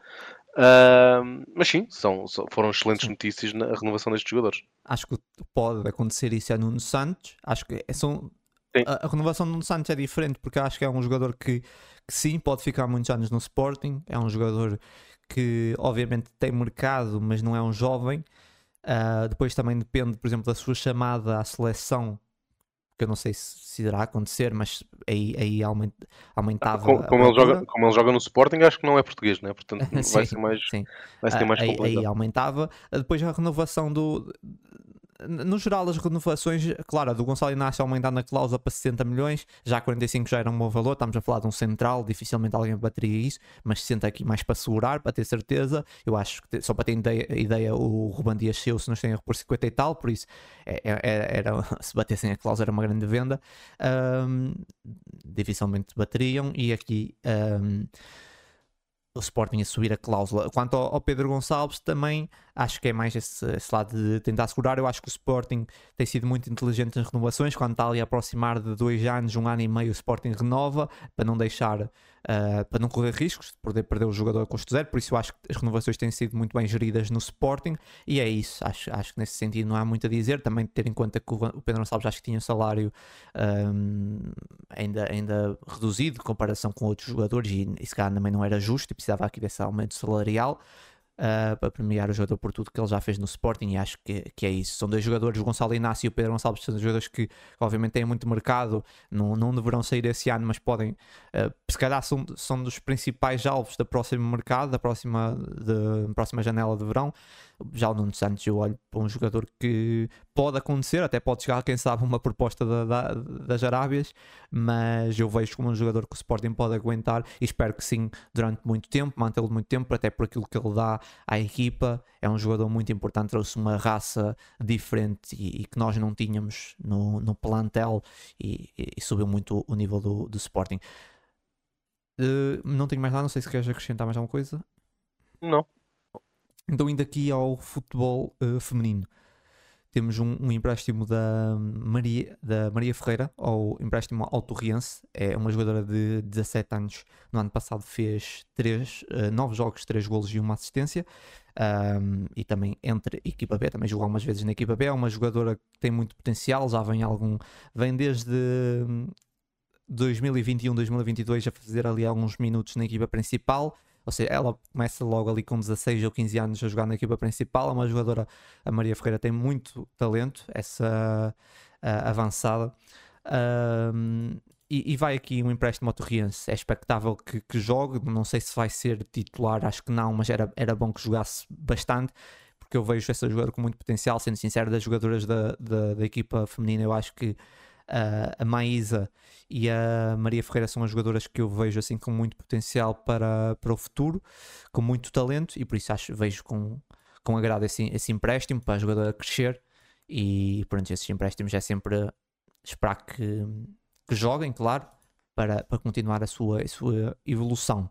Uh, mas sim, são, foram excelentes sim. notícias na renovação destes jogadores. Acho que pode acontecer isso a Nuno Santos. Acho que são, a, a, renovação Nuno Santos é diferente porque acho que é um jogador que, que sim pode ficar muitos anos no Sporting. É um jogador que obviamente tem mercado, mas não é um jovem. Uh, depois também depende, por exemplo, da sua chamada à seleção que eu não sei se, se irá acontecer, mas aí, aí aumentava. Como, como ele joga, como ele joga no Sporting, acho que não é português, né? portanto *laughs* sim, vai ser mais, sim. vai ser mais aí, aí aumentava. Depois a renovação do, no geral, as renovações, claro, a do Gonçalo Inácio aumentar na cláusula para 60 milhões, já 45 já era um bom valor, estamos a falar de um central, dificilmente alguém bateria isso, mas 60 aqui mais para segurar, para ter certeza. Eu acho que, só para ter ideia, ideia o Ruban Dias Seu, se nos tem por 50 e tal, por isso é, é, é, era, *laughs* se batessem a cláusula era uma grande venda. Um, dificilmente bateriam, e aqui. Um, o Sporting a subir a cláusula. Quanto ao Pedro Gonçalves, também acho que é mais esse, esse, lado de tentar segurar. Eu acho que o Sporting tem sido muito inteligente nas renovações. Quando está ali a aproximar de dois anos, um ano e meio, o Sporting renova para não deixar, uh, para não correr riscos de poder perder o jogador a custo zero. Por isso, eu acho que as renovações têm sido muito bem geridas no Sporting e é isso. Acho, acho que nesse sentido não há muito a dizer. Também ter em conta que o Pedro Gonçalves acho que tinha um salário um, ainda, ainda reduzido em comparação com outros jogadores e, e se calhar também não era justo e precisava aqui desse aumento salarial uh, para premiar o jogador por tudo que ele já fez no Sporting e acho que, que é isso. São dois jogadores, o Gonçalo Inácio e o Pedro Gonçalves, são jogadores que obviamente têm muito mercado, não, não deverão sair esse ano, mas podem, uh, se calhar são, são dos principais alvos da próxima mercado, da próxima, de, próxima janela de verão. Já o Nuno Santos, eu olho para um jogador que pode acontecer, até pode chegar, quem sabe, uma proposta da, da, das Arábias, mas eu vejo como um jogador que o Sporting pode aguentar e espero que sim, durante muito tempo, mantê-lo muito tempo, até por aquilo que ele dá à equipa. É um jogador muito importante, trouxe uma raça diferente e, e que nós não tínhamos no, no plantel e, e, subiu muito o nível do, do Sporting. Uh, não tenho mais nada, não sei se queres acrescentar mais alguma coisa. Não. Então, indo aqui ao futebol uh, feminino, temos um, um, empréstimo da Maria, da Maria Ferreira, ou empréstimo ao Torriense. É uma jogadora de 17 anos. No ano passado fez 3, uh, 9 jogos, 3 golos e uma assistência. Um, e também entre equipa B, também jogou algumas vezes na equipa B. É uma jogadora que tem muito potencial, já vem algum. vem desde 2021, 2022 a fazer ali alguns minutos na equipa principal. Ou seja, ela começa logo ali com 16 ou 15 anos a jogar na equipa principal. É uma jogadora, a Maria Ferreira tem muito talento, essa uh, avançada. Um, e, e, vai aqui um empréstimo ao Torriense. É expectável que, que, jogue. Não sei se vai ser titular, acho que não, mas era, era bom que jogasse bastante. Porque eu vejo essa jogadora com muito potencial. Sendo sincero, das jogadoras da, da, da equipa feminina, eu acho que a Maísa e a Maria Ferreira são as jogadoras que eu vejo assim com muito potencial para, para o futuro, com muito talento e por isso acho, vejo com, com agrado esse, esse empréstimo para a jogadora crescer e pronto, esses empréstimos é sempre esperar que, que joguem, claro, para, para continuar a sua, a sua evolução.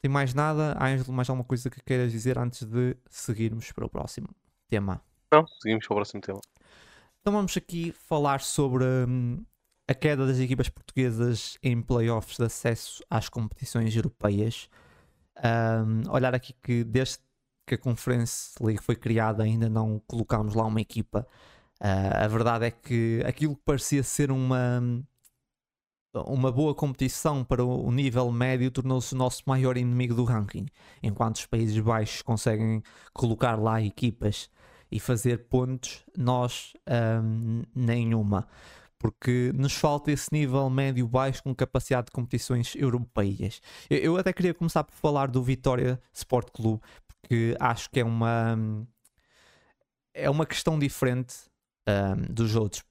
Tem mais nada? Ângelo, mais alguma coisa que queiras dizer antes de seguirmos para o próximo tema? Não, seguimos para o próximo tema. Então vamos aqui falar sobre hum, a queda das equipas portuguesas em playoffs de acesso às competições europeias. Um, olhar aqui que desde que a Conference League foi criada ainda não colocámos lá uma equipa. Uh, a verdade é que aquilo que parecia ser uma, uma boa competição para o nível médio tornou-se o nosso maior inimigo do ranking. Enquanto os Países Baixos conseguem colocar lá equipas e fazer pontos, nós um, nenhuma porque nos falta esse nível médio-baixo com capacidade de competições europeias. Eu, eu, até queria começar por falar do Vitória Sport Clube, porque acho que é uma é uma questão diferente um, dos outros,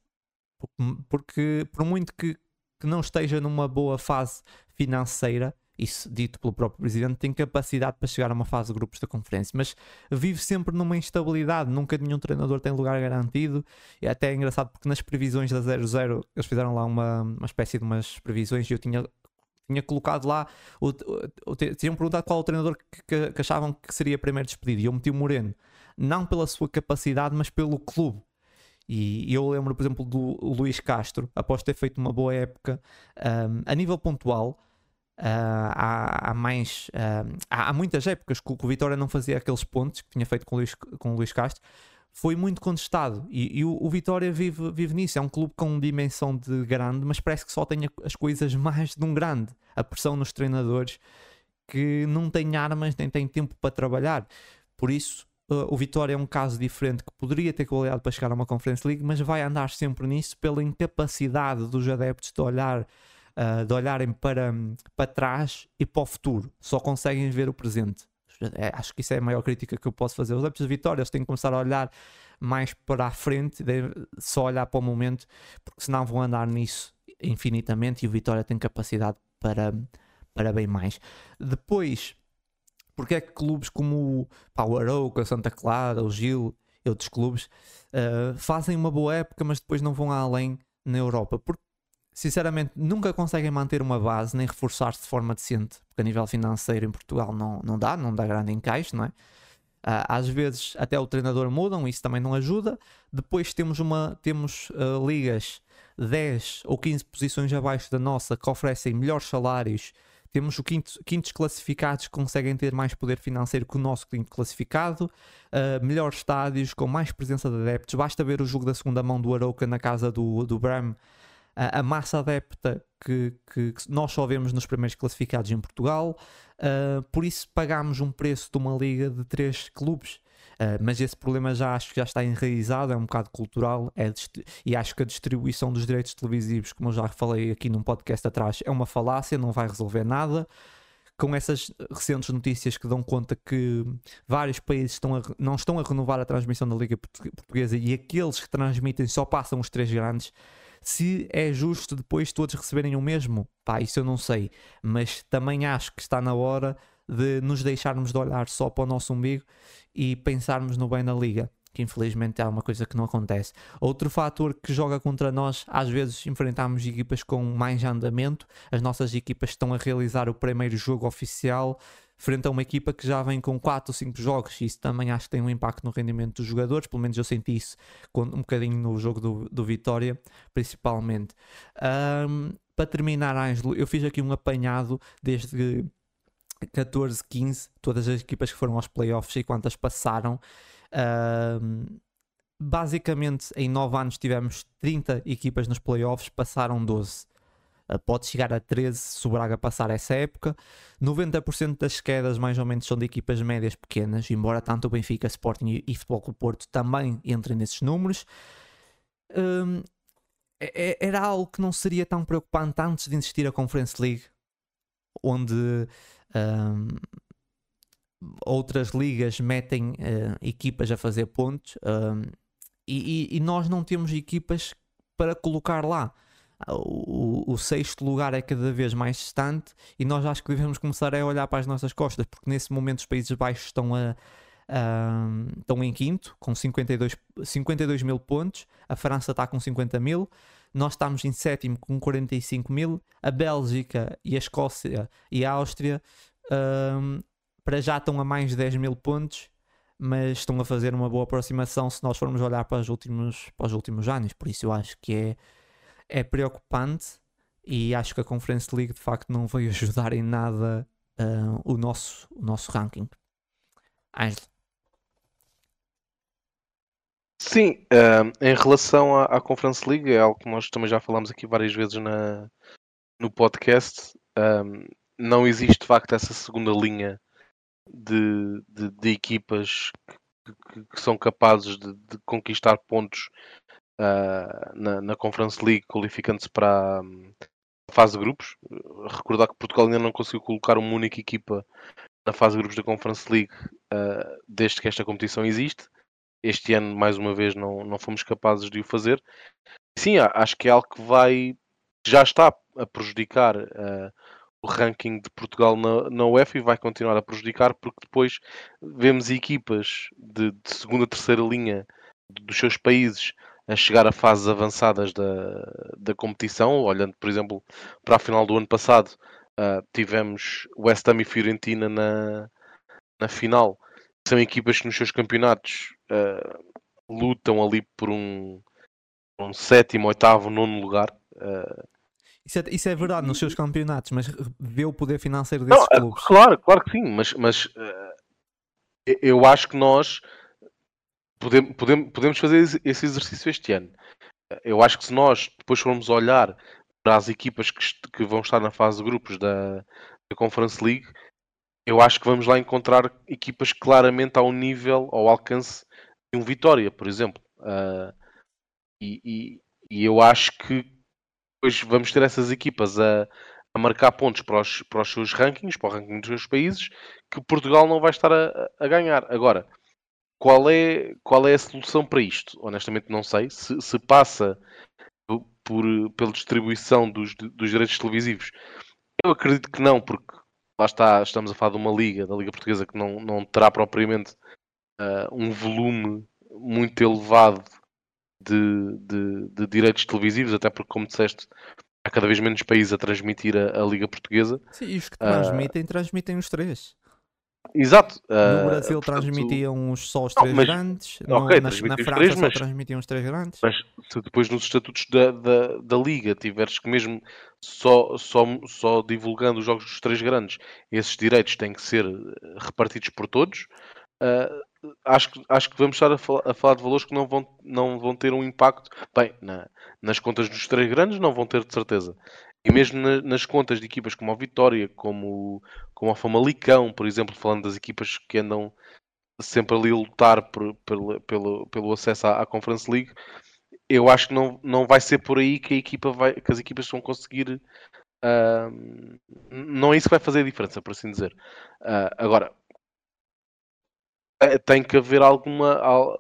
porque por muito que, que não esteja numa boa fase financeira, isso dito pelo próprio presidente, tem capacidade para chegar a uma fase de grupos da conferência, mas vive sempre numa instabilidade, nunca nenhum treinador tem lugar garantido. E até é engraçado porque nas previsões da 0-0 eles fizeram lá uma, uma espécie de umas previsões e eu tinha tinha colocado lá, o, o, o, tinham perguntado qual o treinador que, que, que, achavam que seria primeiro despedido e eu meti o Moreno, não pela sua capacidade, mas pelo clube. E eu lembro, por exemplo, do Luís Castro, após ter feito uma boa época um, a nível pontual, há, há, mais uh, há, há, muitas épocas que o, Vitória não fazia aqueles pontos que tinha feito com o Luís, com o Luís Castro. Foi muito contestado e, e o, o, Vitória vive, vive nisso, é um clube com dimensão de grande mas parece que só tem as coisas mais de um grande. A pressão nos treinadores que não tem armas nem tem tempo para trabalhar. Por isso uh, o Vitória é um caso diferente que poderia ter qualidade para chegar a uma Conference League mas vai andar sempre nisso pela incapacidade dos adeptos de olhar uh, de olharem para, para trás e para o futuro, só conseguem ver o presente. É, acho que isso é a maior crítica que eu posso fazer. Os adeptos de Vitória têm que começar a olhar mais para a frente, só olhar para o momento, porque senão vão andar nisso infinitamente e o Vitória tem capacidade para, para bem mais. Depois, porque é que clubes como pá, o Arouca, Santa Clara, o Gil e outros clubes uh, fazem uma boa época, mas depois não vão além na Europa? Porque sinceramente, nunca conseguem manter uma base nem reforçar-se de forma decente, porque a nível financeiro em Portugal não, não dá, não dá grande encaixe, não é? Ah, às vezes até o treinador mudam, isso também não ajuda. Depois temos, uma, temos uh, ligas 10 ou 15 posições abaixo da nossa que oferecem melhores salários. Temos os quinto, quintos classificados que conseguem ter mais poder financeiro que o nosso quinto classificado, uh, melhores estádios, com mais presença de adeptos. Basta ver o jogo da segunda mão do Arouca na casa do, do Bram a, a massa adepta que, que, que, nós só vemos nos primeiros classificados em Portugal, uh, por isso pagámos um preço de uma liga de três clubes. Uh, mas esse problema já acho que já está enraizado, é um bocado cultural é e acho que a distribuição dos direitos televisivos, como eu já falei aqui num podcast atrás, é uma falácia, não vai resolver nada. Com essas recentes notícias que dão conta que vários países estão a, não estão a renovar a transmissão da Liga Portuguesa e aqueles que transmitem só passam os três grandes, se é justo depois todos receberem o mesmo, pá, isso eu não sei. Mas também acho que está na hora de nos deixarmos de olhar só para o nosso umbigo e pensarmos no bem da liga. Que infelizmente é uma coisa que não acontece. Outro fator que joga contra nós, às vezes enfrentamos equipas com mais andamento, as nossas equipas estão a realizar o primeiro jogo oficial frente a uma equipa que já vem com 4 ou 5 jogos, isso também acho que tem um impacto no rendimento dos jogadores, pelo menos eu senti isso um bocadinho no jogo do, do Vitória, principalmente. Um, para terminar, Ângelo, eu fiz aqui um apanhado desde 14, 15, todas as equipas que foram aos playoffs e quantas passaram. Um, basicamente, em 9 anos tivemos 30 equipas nos playoffs, passaram 12. Ah, pode chegar a 13 se o Braga passar essa época. 90% das quedas, mais ou menos, são de equipas médias pequenas, embora tanto o Benfica, Sporting e Futebol Clube Porto também entrem nesses números. Um, é, é, era algo que não seria tão preocupante antes de existir a Conference League, onde um, outras ligas metem uh, equipas a fazer pontos um, e, e, e, nós não temos equipas para colocar lá o, o, sexto lugar é cada vez mais distante e nós acho que devemos começar a olhar para as nossas costas, porque nesse momento os Países Baixos estão a, um, estão em quinto, com 52, 52 mil pontos. A França está com 50 mil. Nós estamos em sétimo com 45 mil. A Bélgica e a Escócia e a Áustria um, para já estão a mais de 10 mil pontos, mas estão a fazer uma boa aproximação se nós formos olhar para os últimos, para os últimos anos. Por isso eu acho que é, é preocupante e acho que a Conference League de facto não veio *laughs* ajudar em nada uh, o, nosso, o nosso ranking. Ângelo. Sim, uh, em relação à, à, Conference League, é algo que nós também já falamos aqui várias vezes na, no podcast. Um, não existe de facto essa segunda linha de, de, de equipas que, que, que, são capazes de, de conquistar pontos uh, na, na, Conference League, qualificando-se para a fase de grupos. Recordar que Portugal ainda não conseguiu colocar uma única equipa na fase de grupos da Conference League uh, desde que esta competição existe este ano, mais uma vez, não, não fomos capazes de o fazer. Sim, acho que é algo que vai, já está a prejudicar uh, o ranking de Portugal na, na UEFA e vai continuar a prejudicar porque depois vemos equipas de, de segunda, terceira linha dos seus países a chegar a fases avançadas da, da competição. Olhando, por exemplo, para a final do ano passado, uh, tivemos West Ham e Fiorentina na, na final. São equipas que nos seus campeonatos uh, lutam ali por um, um sétimo, oitavo, nono lugar. Uh, isso é, isso é, verdade nos seus campeonatos, mas vê o poder financeiro desses não, clubes. Claro, claro que sim, mas, mas eu acho que nós podemos, podemos, podemos fazer esse exercício este ano. Eu acho que se nós depois formos olhar para as equipas que, que vão estar na fase de grupos da, da Conference League, eu acho que vamos lá encontrar equipas claramente ao nível, ao alcance de um Vitória, por exemplo. Uh, e, e, e, eu acho que depois vamos ter essas equipas a, a marcar pontos para os, para os seus rankings, para o ranking dos seus países, que Portugal não vai estar a, a ganhar. Agora, qual é, qual é a solução para isto? Honestamente não sei. Se, se passa por, pela distribuição dos, dos direitos televisivos, eu acredito que não, porque lá está, estamos a falar de uma liga, da Liga Portuguesa, que não, não terá propriamente uh, um volume muito elevado de, de, de, direitos televisivos, até porque, como disseste, há cada vez menos países a transmitir a, a Liga Portuguesa. Sim, e os que transmitem, uh, transmitem os três. Exato. Uh, no Brasil portanto, transmitiam só os três mas, grandes, okay, no, na, na França três, só mas, transmitiam os três grandes. Mas se depois nos estatutos da, da, da Liga tiveres que mesmo só, só, só divulgando os jogos dos três grandes, esses direitos têm que ser eh, repartidos por todos, uh, acho, que, acho que vamos estar a, fal a, falar de valores que não vão, não vão ter um impacto. Bem, na, nas contas dos três grandes não vão ter de certeza. E mesmo na, nas contas de equipas como a Vitória, como, como a Famalicão, por exemplo, falando das equipas que andam sempre ali a lutar por, pelo, pelo, pelo acesso à, à Conference League, eu acho que não, não vai ser por aí que, a equipa vai, que as equipas vão conseguir. Uh, não é isso que vai fazer a diferença, por assim dizer. Uh, agora, tem que haver alguma.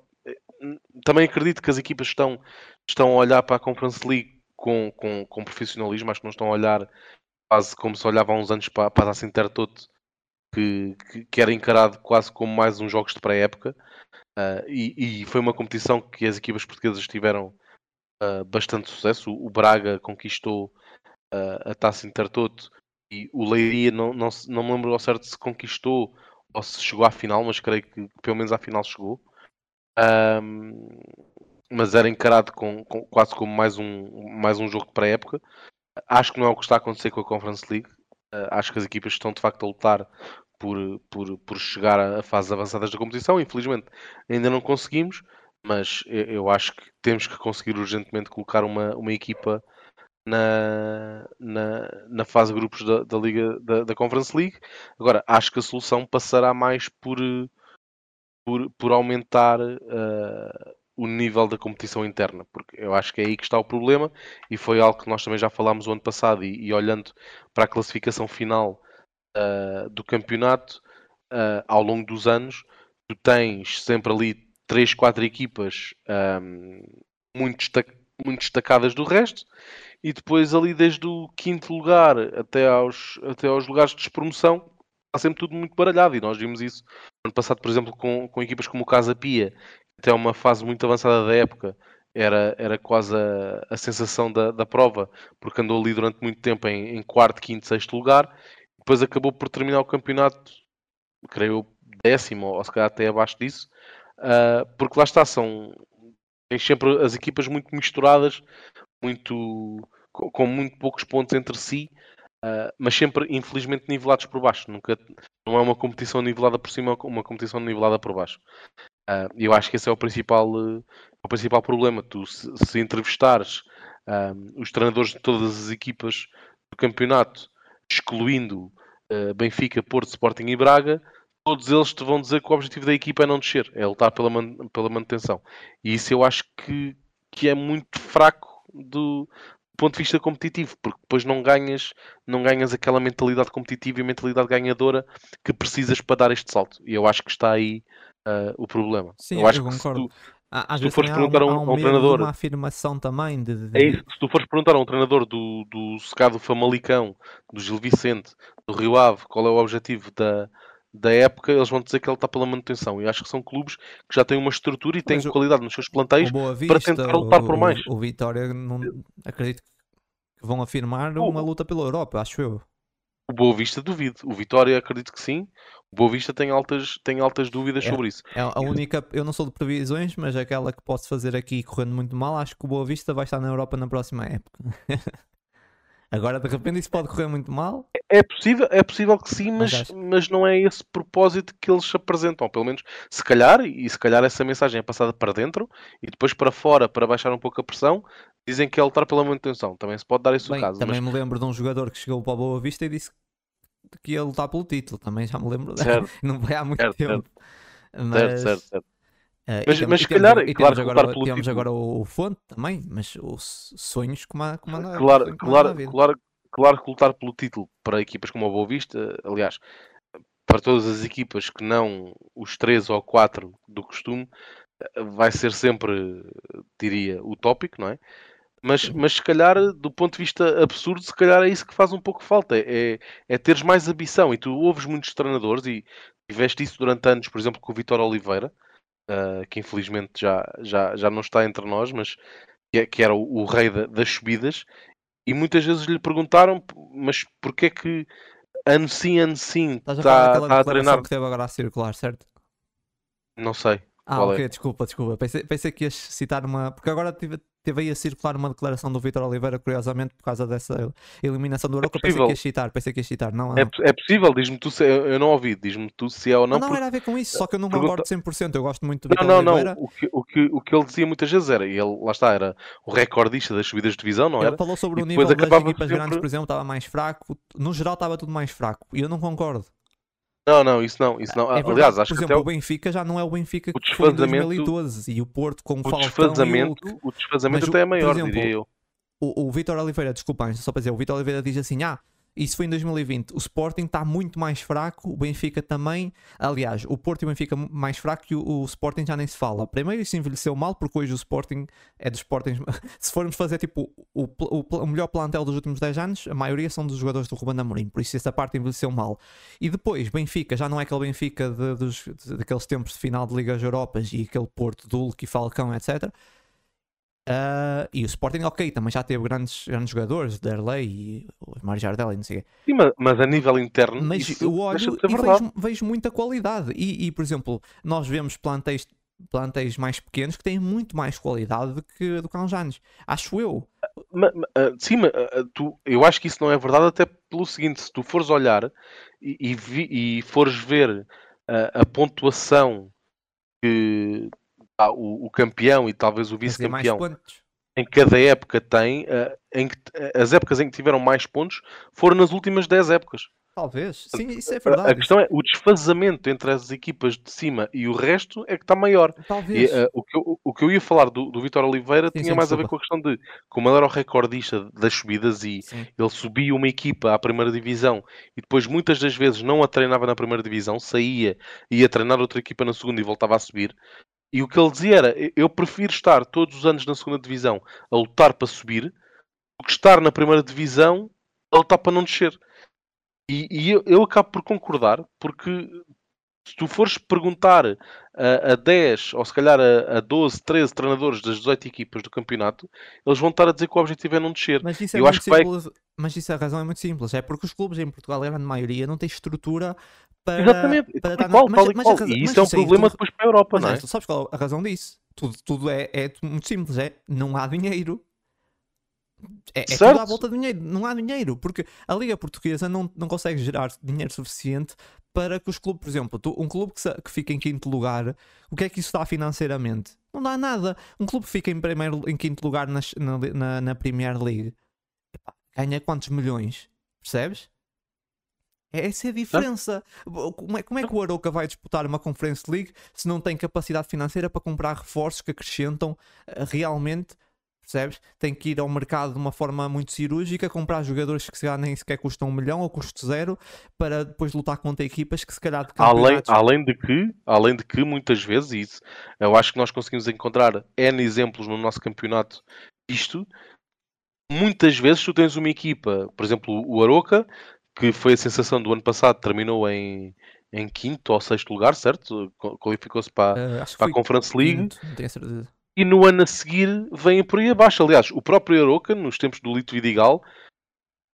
Também acredito que as equipas estão, estão a olhar para a Conference League com, com, com profissionalismo, acho que não estão a olhar quase como se olhava há uns anos para, para a Sintertoto, que, que, que era encarado quase como mais uns jogos de pré-época. Uh, e, e, foi uma competição que as equipas portuguesas tiveram uh, bastante sucesso. O, Braga conquistou uh, a Taça Intertoto e o Leiria não, não, não me lembro ao certo se conquistou ou se chegou à final, mas creio que, que pelo menos à final chegou. Um, mas era encarado com, com, quase como mais um, mais um jogo de pré-época. Acho que não é o que está a acontecer com a Conference League. Uh, acho que as equipas estão de facto a lutar por, por, por chegar a fases avançadas da competição. Infelizmente ainda não conseguimos, mas eu, eu acho que temos que conseguir urgentemente colocar uma, uma equipa na, na, na fase de grupos da, da Liga da, da Conference League. Agora, acho que a solução passará mais por, por, por aumentar uh, o nível da competição interna, porque eu acho que é aí que está o problema e foi algo que nós também já falámos o ano passado e, e olhando para a classificação final uh, do campeonato uh, ao longo dos anos, tu tens sempre ali 3, 4 equipas um, muito, destac muito destacadas do resto e depois ali desde o quinto lugar até aos, até aos lugares de despromoção está sempre tudo muito baralhado e nós vimos isso ano passado, por exemplo, com, com equipas como o Casa Pia, até uma fase muito avançada da época, era, era quase a, a sensação da, da prova, porque andou ali durante muito tempo em, em quarto, quinto, sexto lugar, depois acabou por terminar o campeonato, creio décimo, ou se calhar até abaixo disso, uh, porque lá está, são sempre as equipas muito misturadas, muito com, com muito poucos pontos entre si, uh, mas sempre infelizmente nivelados por baixo. Nunca não é uma competição nivelada por cima, é uma competição nivelada por baixo. Uh, eu acho que esse é o principal, uh, o principal problema. Tu, se, se entrevistares os treinadores de todas as equipas do campeonato, excluindo Benfica, Porto, Sporting e Braga, todos eles te vão dizer que o objetivo da equipa é não descer, é lutar pela, man pela manutenção. E isso eu acho que, que é muito fraco do, ponto de vista competitivo, porque depois não ganhas, não ganhas aquela mentalidade competitiva e mentalidade ganhadora que precisas para dar este salto. E eu acho que está aí uh, o problema. Sim, eu, acho eu concordo. Tu, Às se tu fores perguntar a um, a um treinador. uma afirmação também. De, de... É isso, se tu fores perguntar a um treinador do, do Secado Famalicão, do Gil Vicente, do Rio Ave, qual é o objetivo da, da época, eles vão dizer que ele está pela manutenção. E acho que são clubes que já têm uma estrutura e têm Mas qualidade nos seus plantéis Vista, para tentar lutar o, por mais. O, o Vitória, não, acredito que vão afirmar uma luta pela Europa, acho eu. O Boa Vista duvido. O Vitória acredito que sim. O Boa Vista tem altas, tem altas dúvidas é, sobre isso. É a única, eu não sou de previsões, mas aquela que posso fazer aqui correndo muito mal, acho que o Boa Vista vai estar na Europa na próxima época. *laughs* Agora de repente isso pode correr muito mal. É possível, é possível que sim, mas, mas, mas, não é esse propósito que eles apresentam. Pelo menos, se calhar, e se calhar essa mensagem é passada para dentro e depois para fora para baixar um pouco a pressão, dizem que é lutar pela manutenção. Também se pode dar esse Bem, caso. Também mas... me lembro de um jogador que chegou para a Boa Vista e disse que ia lutar pelo título. Também já me lembro. *laughs* Não foi há muito certo, tempo. Certo. Mas... certo, certo, certo. Uh, mas, mas se calhar, e claro, temos agora, temos agora o, Fonte também, mas os sonhos como a, como a, claro, claro, claro, claro que lutar pelo título para equipas como a Boa Vista, aliás, para todas as equipas que não os três ou quatro do costume, vai ser sempre, diria, utópico, não é? Mas, mas se calhar, do ponto de vista absurdo, se calhar é isso que faz um pouco falta. É, é teres mais ambição. E tu ouves muitos treinadores, e tiveste isso durante anos, por exemplo, com o Vitor Oliveira, uh, que infelizmente já, já, já não está entre nós, mas que, é, que era o, o rei da, das subidas, e muitas vezes lhe perguntaram, mas porquê que ano sim, ano sim Estás a, tá, tá a treinar? que teve agora a circular, certo? Não sei. Ah, ok, é? desculpa, desculpa. Pensei, pensei que ias citar uma. Porque agora tive, teve aí a circular uma declaração do Vitor Oliveira, curiosamente, por causa dessa eliminação do Europa. É pensei que ia citar, pensei que ia citar. Não, é, é possível, diz-me tu se. Eu não ouvi, diz-me tu se é ou não. Não, não era a ver com isso, só que eu não Pergunta... concordo 100%. Eu gosto muito do Vitor não, não, Oliveira. Não, o que, o, que, o que ele dizia muitas vezes era, e ele, lá está, era o recordista das subidas de divisão, não ele era? Ele falou sobre e o nível das equipas sempre... grandes, por exemplo, estava mais fraco. No geral, estava tudo mais fraco. E eu não concordo. Não, não, isso não. Isso não. É verdade, Aliás, acho por exemplo, o Benfica já não é o Benfica o que foi em 2012 e o Porto com o, o Falcão desfazamento, o... o desfazamento até é maior, exemplo, diria eu. O, o Vitor Oliveira, desculpem, só para dizer, o Vitor Oliveira diz assim: ah, isso foi em 2020. O Sporting está muito mais fraco, o Benfica também. Aliás, o Porto e o Benfica mais fraco e o, o Sporting já nem se fala. Primeiro, isso envelheceu mal, porque hoje o Sporting é dos Sporting. *laughs* se formos fazer tipo o, o, o, melhor plantel dos últimos 10 anos, a maioria são dos jogadores do Ruben Amorim, por isso essa parte envelheceu mal. E depois, Benfica, já não é aquele Benfica de, dos, de, daqueles tempos de final de Ligas Europas e aquele Porto, Dulk e Falcão, etc Uh, e o Sporting, ok, também já teve grandes, grandes jogadores, Derlei e o Mário Jardel e não sei o quê. Sim, mas, mas, a nível interno, mas eu olho e vejo, vejo, muita qualidade. E, e, por exemplo, nós vemos plantéis, plantéis mais pequenos que têm muito mais qualidade do que, do que há uns anos. Acho eu. Mas, mas, sim, mas, tu, eu acho que isso não é verdade, até pelo seguinte: se tu fores olhar e, e, vi, e fores ver a, a pontuação que ah, o, o, campeão e talvez o vice-campeão em cada época tem, uh, em que, uh, as épocas em que tiveram mais pontos foram nas últimas 10 épocas. Talvez, sim, isso é verdade. A questão é o desfazamento entre as equipas de cima e o resto é que está maior. Talvez. E, uh, o, que eu, o que eu ia falar do, do Vitor Oliveira sim, tinha sim, mais desculpa. a ver com a questão de como ele era o recordista das subidas e sim. ele subia uma equipa à primeira divisão e depois muitas das vezes não a treinava na primeira divisão, saía e ia treinar outra equipa na segunda e voltava a subir. E o que ele dizia era: eu prefiro estar todos os anos na segunda divisão a lutar para subir do que estar na primeira divisão a lutar para não descer. E, e eu, eu, acabo por concordar, porque Se tu fores perguntar a, a 10 ou se calhar a, a 12, 13 treinadores das 18 equipas do campeonato, eles vão estar a dizer que o objetivo é não descer. Mas isso é Eu muito acho que vai- simples. Mas isso a razão é muito simples. É porque os clubes em Portugal, a grande maioria, não têm estrutura para. Exatamente, para estar e qual, na- e mas razão- E isso é um problema tudo- depois para a Europa, Mas não é? Ângelo, sabes qual é a razão disso? Tudo, tudo é, é muito simples, é não há dinheiro. É, é tudo à volta de dinheiro, não há dinheiro, porque a Liga Portuguesa não, não consegue gerar dinheiro suficiente para que os clubes, por exemplo, tu- um clube que, que fica em quinto lugar, o que é que isso dá financeiramente? Não dá nada. Um clube que fica em, primeiro, em quinto lugar nas- na, na, na Premier League ganha quantos milhões? Percebes? É essa é a diferença. Como é, como é que o Aroca vai disputar uma Conference League se não tem capacidade financeira para comprar reforços que acrescentam eh, realmente? Percebes? Tem que ir ao mercado de uma forma muito cirúrgica, comprar jogadores que se calhar nem sequer custam um milhão ou custo zero, para depois lutar contra equipas que se calhar de Além, além de que, além de que muitas vezes, isso, eu acho que nós conseguimos encontrar N exemplos no nosso campeonato disto, muitas vezes tu tens uma equipa, por exemplo, o Aroca, que foi a sensação do ano passado, terminou em, em quinto ou sexto lugar, certo? Qu- Qualificou-se para, que para a Conference League. quinto, e no ano a seguir vêm por aí abaixo. Aliás, o próprio Aroca, nos tempos do Lito Vidigal,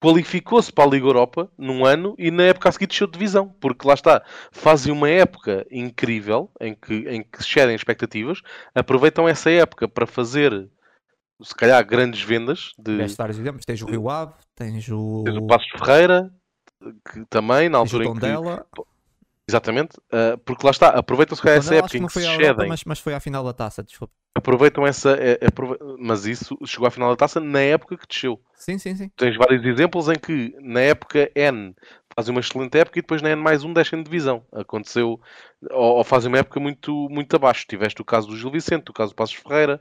qualificou-se para a Liga Europa num ano e na época a seguir desceu de divisão, porque lá está, fazem uma época incrível em que, em que excedem expectativas, aproveitam essa época para fazer se calhar grandes vendas de, vários exemplos. Tens o Rio Ave, tens o, tens o Passos Ferreira, que também na altura em que Tondela. exatamente, ah, porque lá está, aproveitam se calhar essa época em que se Europa, excedem mas, mas foi à final da taça, desculpa. aproveitam essa. é- é Mas isso chegou à final da taça na época que desceu. Sim, sim, sim. Tens vários exemplos em que na época N fazem uma excelente época e depois na N mais um descem de divisão. Aconteceu, ou, ou fazem uma época muito, muito abaixo. Tiveste o caso do Gil Vicente, o caso do Passos Ferreira,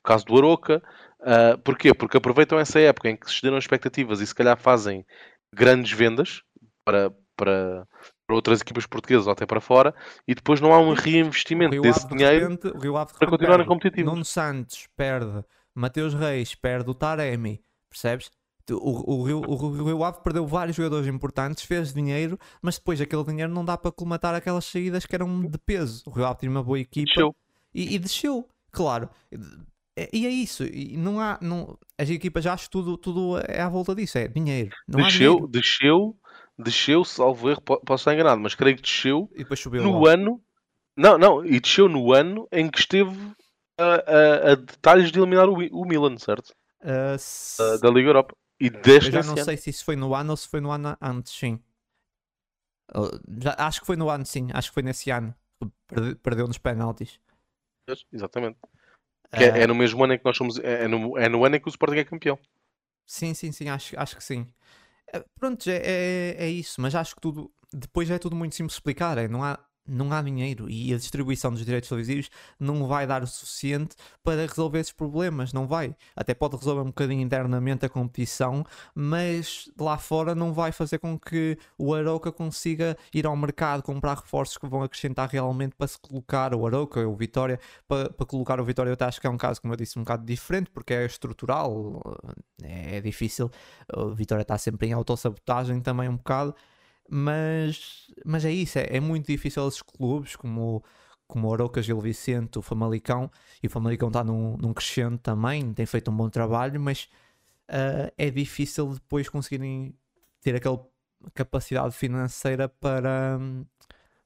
o caso do Aroca. Ah, porquê? Porque aproveitam essa época em que se excederam expectativas e se calhar fazem grandes vendas para, para, para outras equipas portuguesas ou até para fora e depois não há um reinvestimento desse Ave, de dinheiro repente, Ave para repente continuarem perde. competitivos. Nuno Santos perde, Mateus Reis perde o Taremi, percebes? O, o, Rio, o Rio Ave perdeu vários jogadores importantes, fez dinheiro, mas depois aquele dinheiro não dá para colmatar aquelas saídas que eram de peso. O Rio Ave tinha uma boa equipa Desceu. E, e desceu, claro. E, é isso, e não há, não, as equipas já acho que tudo, tudo é à volta disso, é dinheiro. Não há desceu, dinheiro. desceu, desceu, salvo erro, po- posso estar enganado, mas creio que desceu E depois subiu no logo. ano. Não, não, e desceu no ano em que esteve a, a- a detalhes de eliminar o, o Milan, certo? Ah, Da, se- da Liga Europa. E Eu deste já esse não ano. sei se isso foi no ano ou se foi no ano antes, sim. Uh, já- acho que foi no ano, sim. Acho que foi nesse ano. Perde- Perdeu nos penaltis. Exatamente. Que é, Ah, é no mesmo ano em que nós somos. É, é no, é no ano em que o Sporting é campeão. Sim, sim, sim. Acho, acho que sim. Eh, Pronto, é, é, é isso. Mas acho que tudo. Depois é tudo muito simples de explicar. É, não, há, não há dinheiro. E a distribuição dos direitos televisivos não vai dar o suficiente para resolver esses problemas. Não vai. Até pode resolver um bocadinho internamente a competição, mas lá fora não vai fazer com que o Aroca consiga ir ao mercado comprar reforços que vão acrescentar realmente para se colocar o Aroca ou o Vitória para, para colocar o Vitória eu até acho que é um caso como eu disse um bocado diferente porque é estrutural é, é difícil o Vitória está sempre em autossabotagem também um bocado mas, mas é isso, é, é muito difícil esses clubes como como o Aroca, Gil Vicente, o Famalicão e o Famalicão está num, num crescente também, tem feito um bom trabalho, mas ah, é difícil depois conseguirem ter aquela capacidade financeira para hum,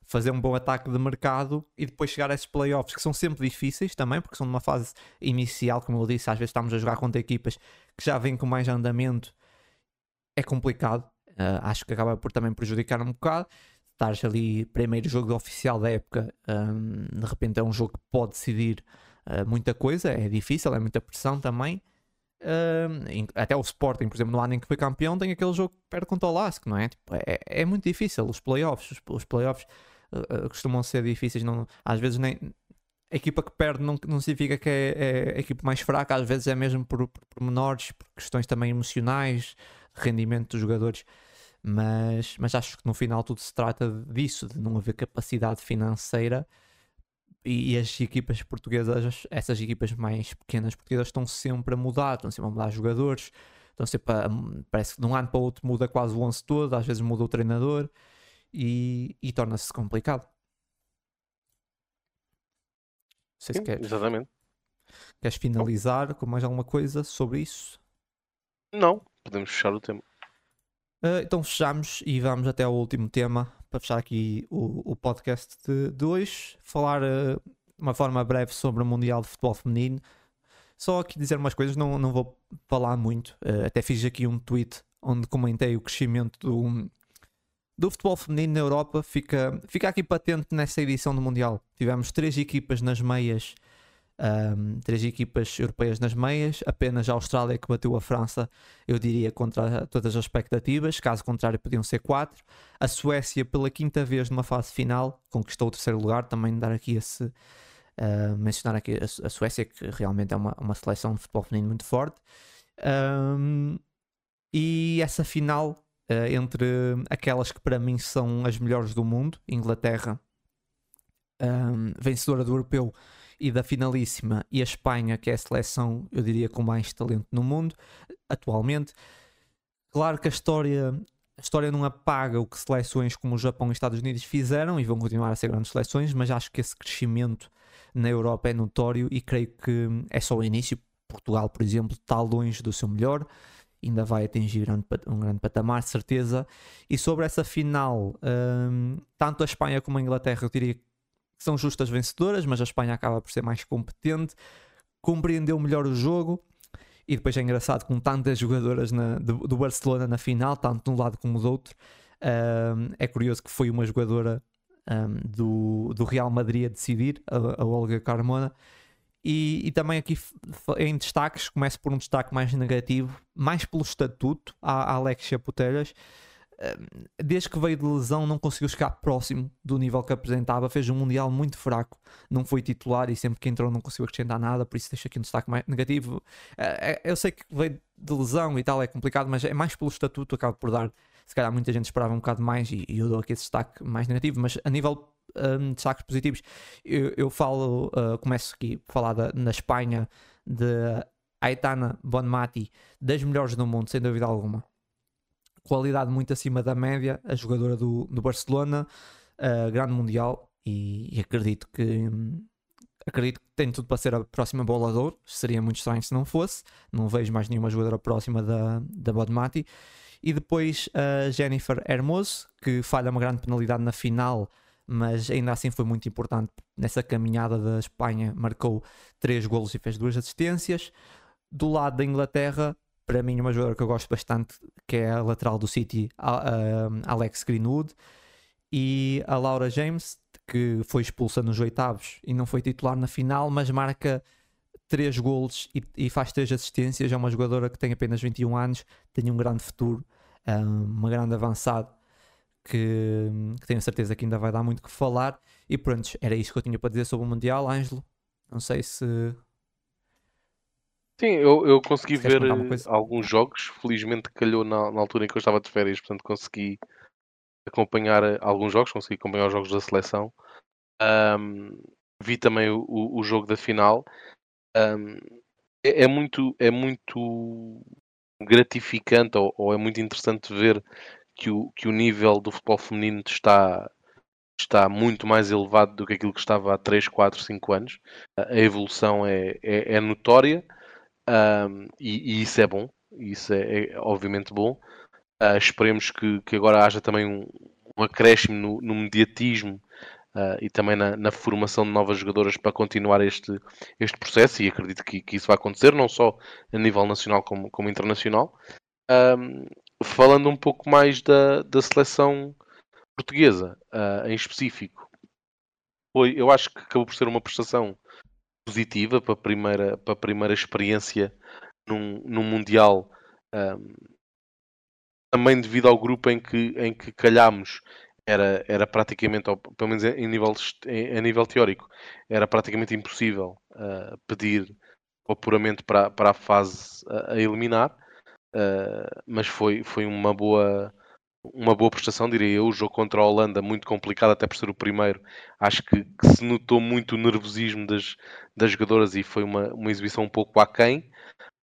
fazer um bom ataque de mercado e depois chegar a esses playoffs que são sempre difíceis também, porque são numa fase inicial, como eu disse, às vezes estamos a jogar contra equipas que já vêm com mais andamento, é complicado. Ah, acho que acaba por também prejudicar um bocado. Estares ali, primeiro jogo oficial da época, hum, de repente é um jogo que pode decidir ah, muita coisa, é difícil, é muita pressão também. Até o Sporting, por exemplo, no ano em que foi campeão, tem aquele jogo que perde contra o Lask, não é? Tipo, é, é muito difícil. Os playoffs, os, os playoffs ah, costumam ser difíceis. Não, às vezes nem a equipa que perde não, não significa que é, é a equipa mais fraca, às vezes é mesmo por, por, por menores, por questões também emocionais, rendimento dos jogadores. Mas, mas acho que no final tudo se trata disso, de não haver capacidade financeira e, as equipas portuguesas, essas equipas mais pequenas portuguesas estão sempre a mudar, estão sempre a mudar jogadores, estão sempre a, parece que de um ano para o outro muda quase o 11 todo, às vezes muda o treinador e, e torna-se complicado. sei se queres. Exatamente. Queres finalizar com mais alguma coisa sobre isso? Não, podemos fechar o tema. Uh, então fechamos e vamos até ao último tema para fechar aqui o, o podcast de, de hoje. Falar uh, uma forma breve sobre o Mundial de Futebol Feminino. Só aqui dizer umas coisas, não, não vou falar muito. Uh, até fiz aqui um tweet onde comentei o crescimento do, do futebol feminino na Europa. Fica, fica aqui patente nessa edição do Mundial. Tivemos três equipas nas meias um, três equipas europeias nas meias, apenas a Austrália que bateu a França, eu diria, contra todas as expectativas, caso contrário, podiam ser quatro. A Suécia, pela quinta vez numa fase final, conquistou o terceiro lugar, também dar aqui esse. Uh, mencionar aqui a, a, Suécia, que realmente é uma, uma seleção de futebol feminino muito forte. Um, e essa final uh, entre aquelas que para mim são as melhores do mundo, Inglaterra, um, vencedora do europeu e da finalíssima e a Espanha, que é a seleção, eu diria, com mais talento no mundo atualmente. Claro que a história, a história não apaga o que seleções como o Japão e os Estados Unidos fizeram e vão continuar a ser grandes seleções, mas acho que esse crescimento na Europa é notório e creio que é só o início. Portugal, por exemplo, está longe do seu melhor, ainda vai atingir um grande patamar, certeza. E sobre essa final, hum, tanto a Espanha como a Inglaterra, eu diria que são justas vencedoras, mas a Espanha acaba por ser mais competente, compreendeu melhor o jogo. E depois é engraçado com tantas jogadoras na, do, do, Barcelona na final, tanto de um lado como do outro. Um, é curioso que foi uma jogadora um, do, do Real Madrid a decidir, a, a Olga Carmona. E, e, também aqui em destaques, começo por um destaque mais negativo, mais pelo estatuto, a, Alexia Putelhas desde que veio de lesão, não conseguiu chegar próximo do nível que apresentava. Fez um Mundial muito fraco, não foi titular e sempre que entrou não conseguiu acrescentar nada. Por isso, deixo aqui um destaque mais negativo. Eh, eh, eu sei que veio de lesão e tal, é complicado, mas é mais pelo estatuto. Acabo por dar, se calhar, muita gente esperava um bocado mais e, eu dou aqui esse destaque mais negativo. Mas a nível um, destaques positivos, eu, eu falo, uh, começo aqui a falar da, na Espanha de Aitana Bonmati, das melhores do mundo, sem dúvida alguma qualidade muito acima da média, a jogadora do, do Barcelona, uh, grande mundial, e, e acredito que acredito que tem tudo para ser a próxima bola de. Seria muito estranho se não fosse. Não vejo mais nenhuma jogadora próxima da, da Bodmati. E depois a Jennifer Hermoso, que falha uma grande penalidade na final, mas ainda assim foi muito importante nessa caminhada da Espanha. Marcou três golos e fez duas assistências. Do lado da Inglaterra, para mim, uma jogadora que eu gosto bastante, que é a lateral do City, Alex Greenwood, e a Laura James, que foi expulsa nos oitavos e não foi titular na final, mas marca 3 golos e, e, faz 3 assistências. É uma jogadora que tem apenas 21 anos, tem um grande futuro, uma grande avançada. Que, que tenho certeza que ainda vai dar muito que falar. E pronto, era isso que eu tinha para dizer sobre o Mundial, Ângelo. Não sei se Sim, eu, eu consegui ver eh, alguns jogos. Felizmente calhou na, na altura em que eu estava de férias, portanto consegui acompanhar eh, alguns jogos, consegui acompanhar os jogos da seleção. vi também o, o, jogo da final. é, é muito, é muito gratificante ou, ou é muito interessante ver que o, que o nível do futebol feminino está, está muito mais elevado do que aquilo que estava há 3, 4, 5 anos. A evolução é, é, é notória um, e, e, isso é bom, isso é, é obviamente bom. Uh, esperemos que, que, agora haja também um, um acréscimo no, no mediatismo uh, e também na, na, formação de novas jogadoras para continuar este, este processo e acredito que, que isso vai acontecer, não só a nível nacional como, como internacional. Um, falando um pouco mais da, da seleção portuguesa uh, em específico, foi, eu acho que acabou por ser uma prestação positiva para a primeira, para a primeira experiência num, num Mundial. Um, também devido ao grupo em que, em que calhámos, era, era praticamente, pelo menos em nível, em, a nível teórico, era praticamente impossível uh, pedir o apuramento para, para a fase a, a eliminar, uh, mas foi, foi uma boa uma boa prestação, diria eu. O jogo contra a Holanda, muito complicado, até por ser o primeiro. Acho que, que se notou muito o nervosismo das, das jogadoras e foi uma, uma exibição um pouco aquém.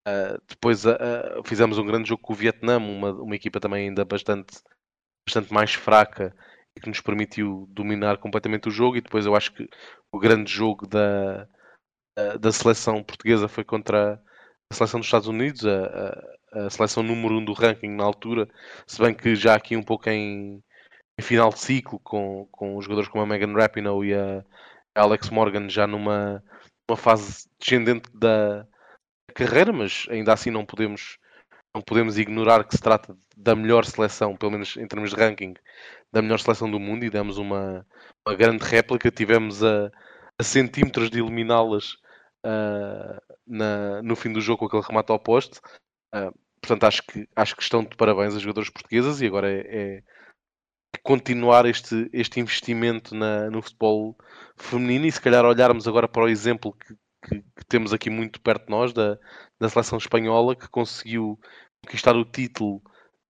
Uh, depois uh, fizemos um grande jogo com o Vietnã, uma, uma equipa também ainda bastante, bastante mais fraca e que nos permitiu dominar completamente o jogo. E depois eu acho que o grande jogo da, da seleção portuguesa foi contra a seleção dos Estados Unidos, a, seleção número 1 um do ranking na altura, se bem que já aqui um pouco em, em final de ciclo, com, com jogadores como a Megan Rapinoe e a Alex Morgan já numa, numa fase descendente da carreira, mas ainda assim não podemos não podemos ignorar que se trata da melhor seleção, pelo menos em termos de ranking, da melhor seleção do mundo e demos uma, uma grande réplica. Tivemos a, a centímetros de eliminá-las uh, no fim do jogo com aquele remate ao poste. Uh, portanto, acho que, acho que estão de parabéns as jogadoras portuguesas e agora é, é continuar este, este investimento na, no futebol feminino e se calhar olharmos agora para o exemplo que, que, que temos aqui muito perto de nós, da, da seleção espanhola, que conseguiu conquistar o título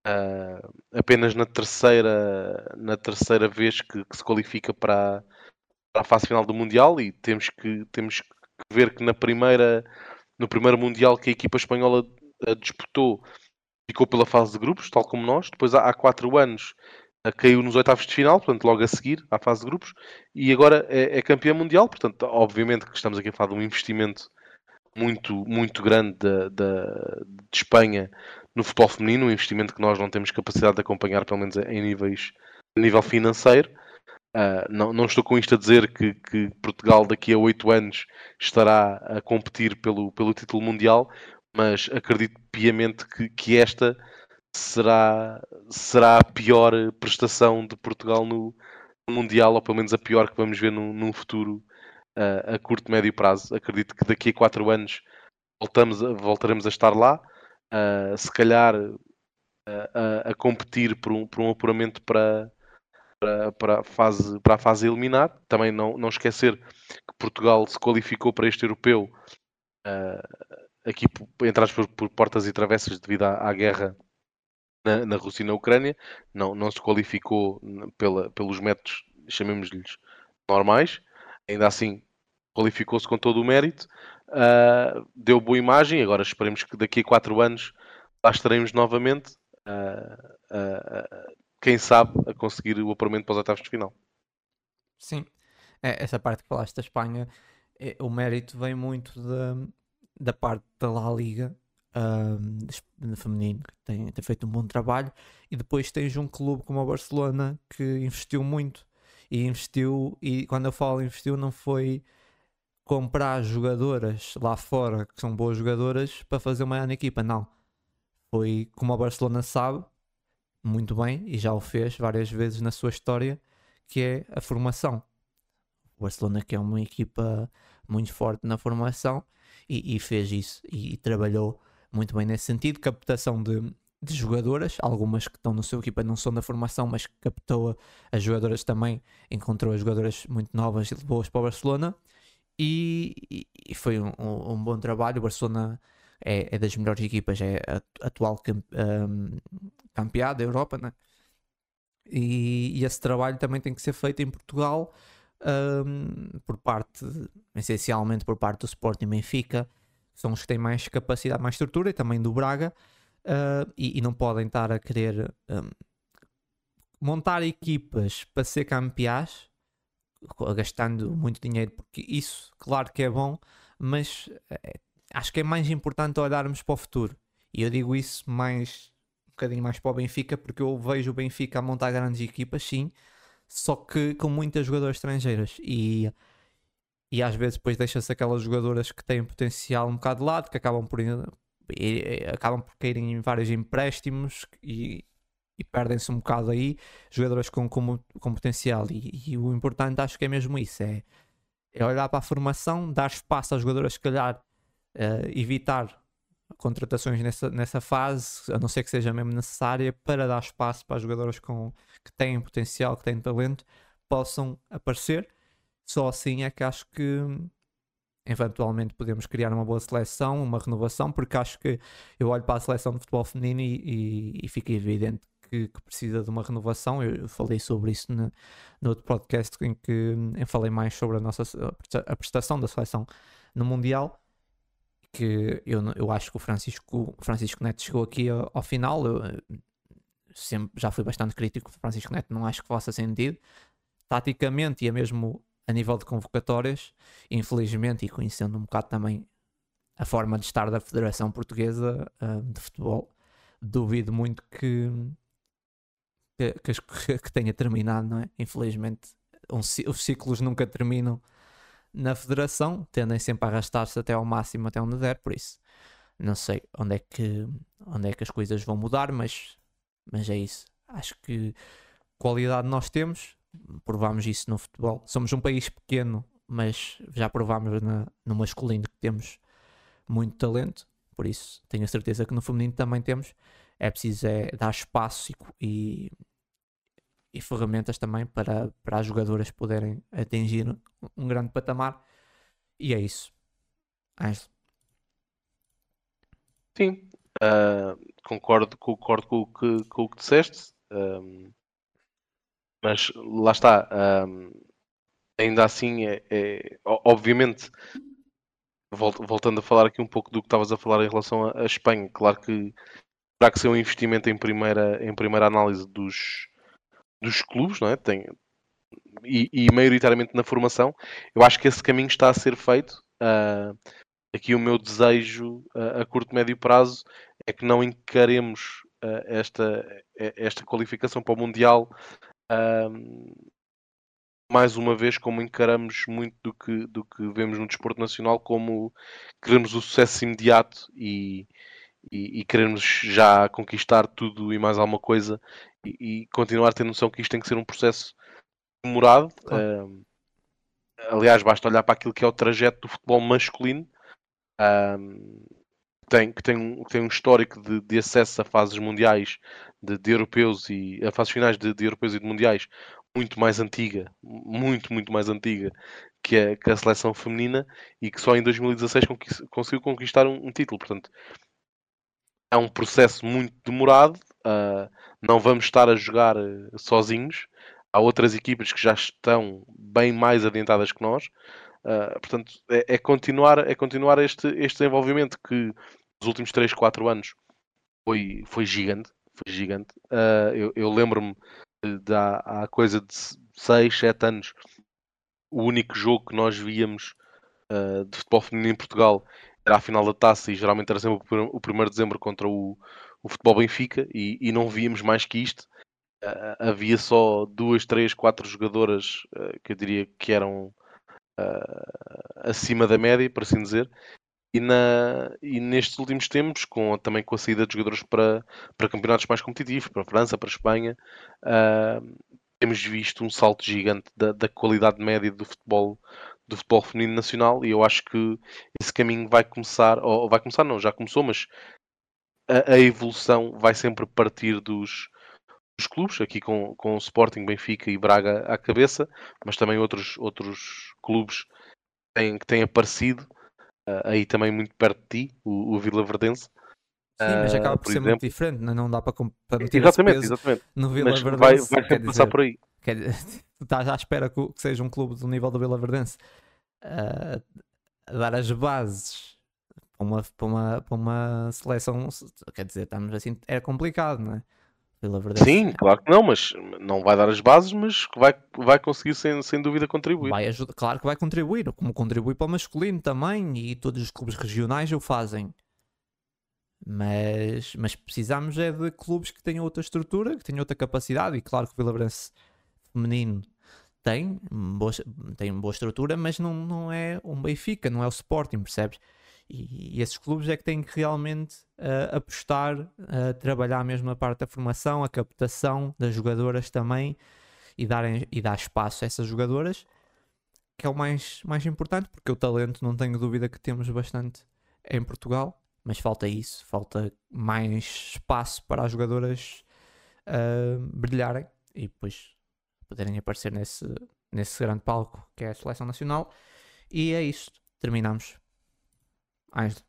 uh, apenas na terceira, na terceira vez que, que se qualifica para, para, a fase final do Mundial e temos que, temos que ver que na primeira, no primeiro Mundial que a equipa espanhola disputou ficou pela fase de grupos, tal como nós. Depois há, há quatro anos uh, caiu nos oitavos de final, portanto logo a seguir à fase de grupos e agora é, é campeã mundial. Portanto, obviamente que estamos aqui a falar de um investimento muito, muito grande da, da, de Espanha no futebol feminino, um investimento que nós não temos capacidade de acompanhar, pelo menos em níveis, a nível financeiro. Uh, não, não, estou com isto a dizer que, que, Portugal daqui a oito anos estará a competir pelo, pelo título mundial, mas acredito piamente que, que esta será, será a pior prestação de Portugal no, Mundial, ou pelo menos a pior que vamos ver num, num futuro uh, a curto, médio prazo. Acredito que daqui a quatro anos voltamos, voltaremos a estar lá uh, se calhar a, a, competir por um, por um apuramento para, para, para, a fase, para a fase eliminar. Também não, não esquecer que Portugal se qualificou para este europeu uh, aqui entrar por, por, portas e travessas devido à, à guerra na, na, Rússia e na Ucrânia. Não, não se qualificou pela, pelos métodos, chamemos-lhes normais. Ainda assim, qualificou-se com todo o mérito uh, deu boa imagem. Agora esperemos que daqui a 4 anos lá estaremos novamente. Uh, uh, quem sabe a conseguir o apuramento para os oitavos de final. Sim, é, essa parte que falaste da Espanha, é, o mérito vem muito da, da parte da La Liga um, feminino, que tem, tem feito um bom trabalho, e depois tens um clube como o Barcelona que investiu muito. E investiu, e quando eu falo investiu, não foi comprar jogadoras lá fora que são boas jogadoras para fazer uma grande equipa. Não. Foi como o Barcelona sabe muito bem e já o fez várias vezes na sua história, que é a formação. O Barcelona que é uma equipa muito forte na formação e, e fez isso e, e, trabalhou muito bem nesse sentido, captação de, de jogadoras, algumas que estão no seu equipa não são da formação, mas captou as jogadoras também, encontrou as jogadoras muito novas e boas para o Barcelona e, e foi um, um, bom trabalho. O Barcelona é, é, das melhores equipas, é a atual um, campeã da Europa, né? E, e, esse trabalho também tem que ser feito em Portugal um, por parte, essencialmente por parte do Sporting Benfica, são os que têm mais capacidade, mais estrutura, e também do Braga, uh, e, e, não podem estar a querer um, montar equipas para ser campeãs gastando muito dinheiro, porque isso, claro que é bom, mas é, acho que é mais importante olharmos para o futuro. E eu digo isso mais um bocadinho mais para o Benfica, porque eu vejo o Benfica a montar grandes equipas, sim, só que com muitas jogadoras estrangeiras. E, e às vezes depois deixa-se aquelas jogadoras que têm potencial um bocado de lado, que acabam por, acabam por cair em vários empréstimos e e perdem-se um bocado aí jogadores com, com, com potencial. E, e, o importante acho que é mesmo isso: é, é olhar para a formação, dar espaço aos jogadores, se calhar, uh, evitar contratações nessa, nessa fase, a não ser que seja mesmo necessária, para dar espaço para jogadores com, que têm potencial, que têm talento, possam aparecer. Só assim é que acho que eventualmente podemos criar uma boa seleção, uma renovação, porque acho que eu olho para a seleção de futebol feminino e, e, e fica evidente que, que, precisa de uma renovação. Eu falei sobre isso no, no outro podcast em que falei mais sobre a nossa a prestação da seleção no Mundial. Que eu, eu acho que o Francisco, Francisco Neto chegou aqui ao, ao final. Eu, sempre já fui bastante crítico do Francisco Neto, não acho que faça sentido. Taticamente e é mesmo a nível de convocatórias, infelizmente, e conhecendo um bocado também a forma de estar da Federação Portuguesa uh, de Futebol, duvido muito que, que, que, *laughs* que, tenha terminado, não é? Infelizmente, um, os ciclos nunca terminam na Federação, tendem sempre a arrastar-se até ao máximo, até onde der, por isso não sei onde é que, onde é que as coisas vão mudar, mas, mas é isso. Acho que qualidade nós temos, provamos isso no futebol. Somos um país pequeno, mas já provámos na, no masculino que temos muito talento, por isso tenho a certeza que no feminino também temos. É preciso é dar espaço e, e, ferramentas também para, para as jogadoras poderem atingir um grande patamar. E é isso. Ângelo. Sim, uh, concordo, concordo com o que, com o que disseste, um, mas lá está. Um, ainda assim, é, é, obviamente, voltando a falar aqui um pouco do que estavas a falar em relação à Espanha, claro que terá que ser um investimento em primeira, em primeira análise dos, dos clubes, não é? Tem, e, e maioritariamente na formação. Eu acho que esse caminho está a ser feito. Uh, aqui o meu desejo a, a curto médio prazo é que não encaremos uh, esta, esta qualificação para o Mundial uh, mais uma vez como encaramos muito do que, do que vemos no desporto nacional como queremos o sucesso imediato e, e, e queremos já conquistar tudo e mais alguma coisa e, e, continuar a ter noção que isto tem que ser um processo demorado. Claro. Uh, aliás, basta olhar para aquilo que é o trajeto do futebol masculino um, tem, que tem um, tem um histórico de, de acesso a fases mundiais de, de europeus e a fases finais de, de, europeus e de mundiais muito mais antiga, muito, muito mais antiga que a, que a seleção feminina e que só em 2016 conseguiu conquistar um, um título. Portanto, é um processo muito demorado. Uh, não vamos estar a jogar uh, sozinhos. Há outras equipas que já estão bem mais adiantadas que nós. Uh, portanto, é, é, continuar, é continuar este, este desenvolvimento que nos últimos 3, 4 anos foi, foi gigante. Foi gigante. Uh, eu, eu lembro-me há, há, coisa de 6, 7 anos, o único jogo que nós víamos uh, de futebol feminino em Portugal era a final da taça e geralmente era sempre o 1 de dezembro contra o, o futebol Benfica e, e não víamos mais que isto. Uh, havia só duas, três, quatro jogadoras uh, que eu diria que eram uh, acima da média, por assim dizer. E, na, e nestes últimos tempos, com, também com a saída de jogadores para, para campeonatos mais competitivos, para a França, para a Espanha, temos visto um salto gigante da, da, qualidade média do futebol do futebol feminino nacional e eu acho que esse caminho vai começar, ou vai começar não, já começou, mas a, a evolução vai sempre partir dos, dos clubes, aqui com, com o Sporting, Benfica e Braga à cabeça, mas também outros, outros clubes têm, que têm aparecido, uh, aí também muito perto de ti, o, o Vila Verdense. Sim, mas acaba ah, por, por ser exemplo. muito diferente, não dá para, para meter exatamente, exatamente. no Vila mas Verdense. Vai, vai passar por aí. Quer, *laughs* tu estás à espera que, que, seja um clube do nível do Vila Verdense uh, a dar as bases para uma, para, uma, para uma seleção, quer dizer, estamos assim, é complicado, não é? Vila Verde. Sim, claro que não, mas não vai dar as bases, mas vai, vai conseguir sem, sem dúvida contribuir. Vai ajudar, claro que vai contribuir, como contribui para o masculino também, e todos os clubes regionais o fazem. Mas, mas precisamos é de clubes que tenham outra estrutura, que tenham outra capacidade, e claro que o Vila Branco feminino tem boa, tem boa estrutura, mas não, não é um Benfica, não é o Sporting, percebes? E, e esses clubes é que têm que realmente uh, apostar, uh, trabalhar mesmo a parte da formação, a captação das jogadoras também e, darem, e dar espaço a essas jogadoras, que é o mais, mais importante, porque o talento não tenho dúvida que temos bastante em Portugal, mas falta isso, falta mais espaço para as jogadoras uh, brilharem e depois poderem aparecer nesse, nesse grande palco que é a seleção nacional. E é isso, terminamos. Ângelo.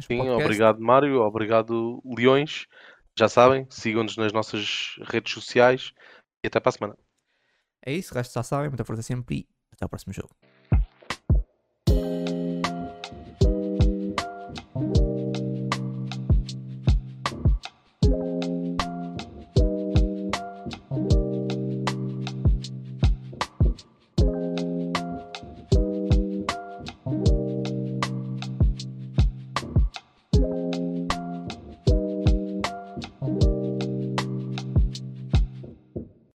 Sim, podcast. obrigado Mário, obrigado Leões. Já sabem, sigam-nos nas nossas redes sociais e até para a semana. É isso, o resto já sabem, muita força sempre e até o próximo jogo.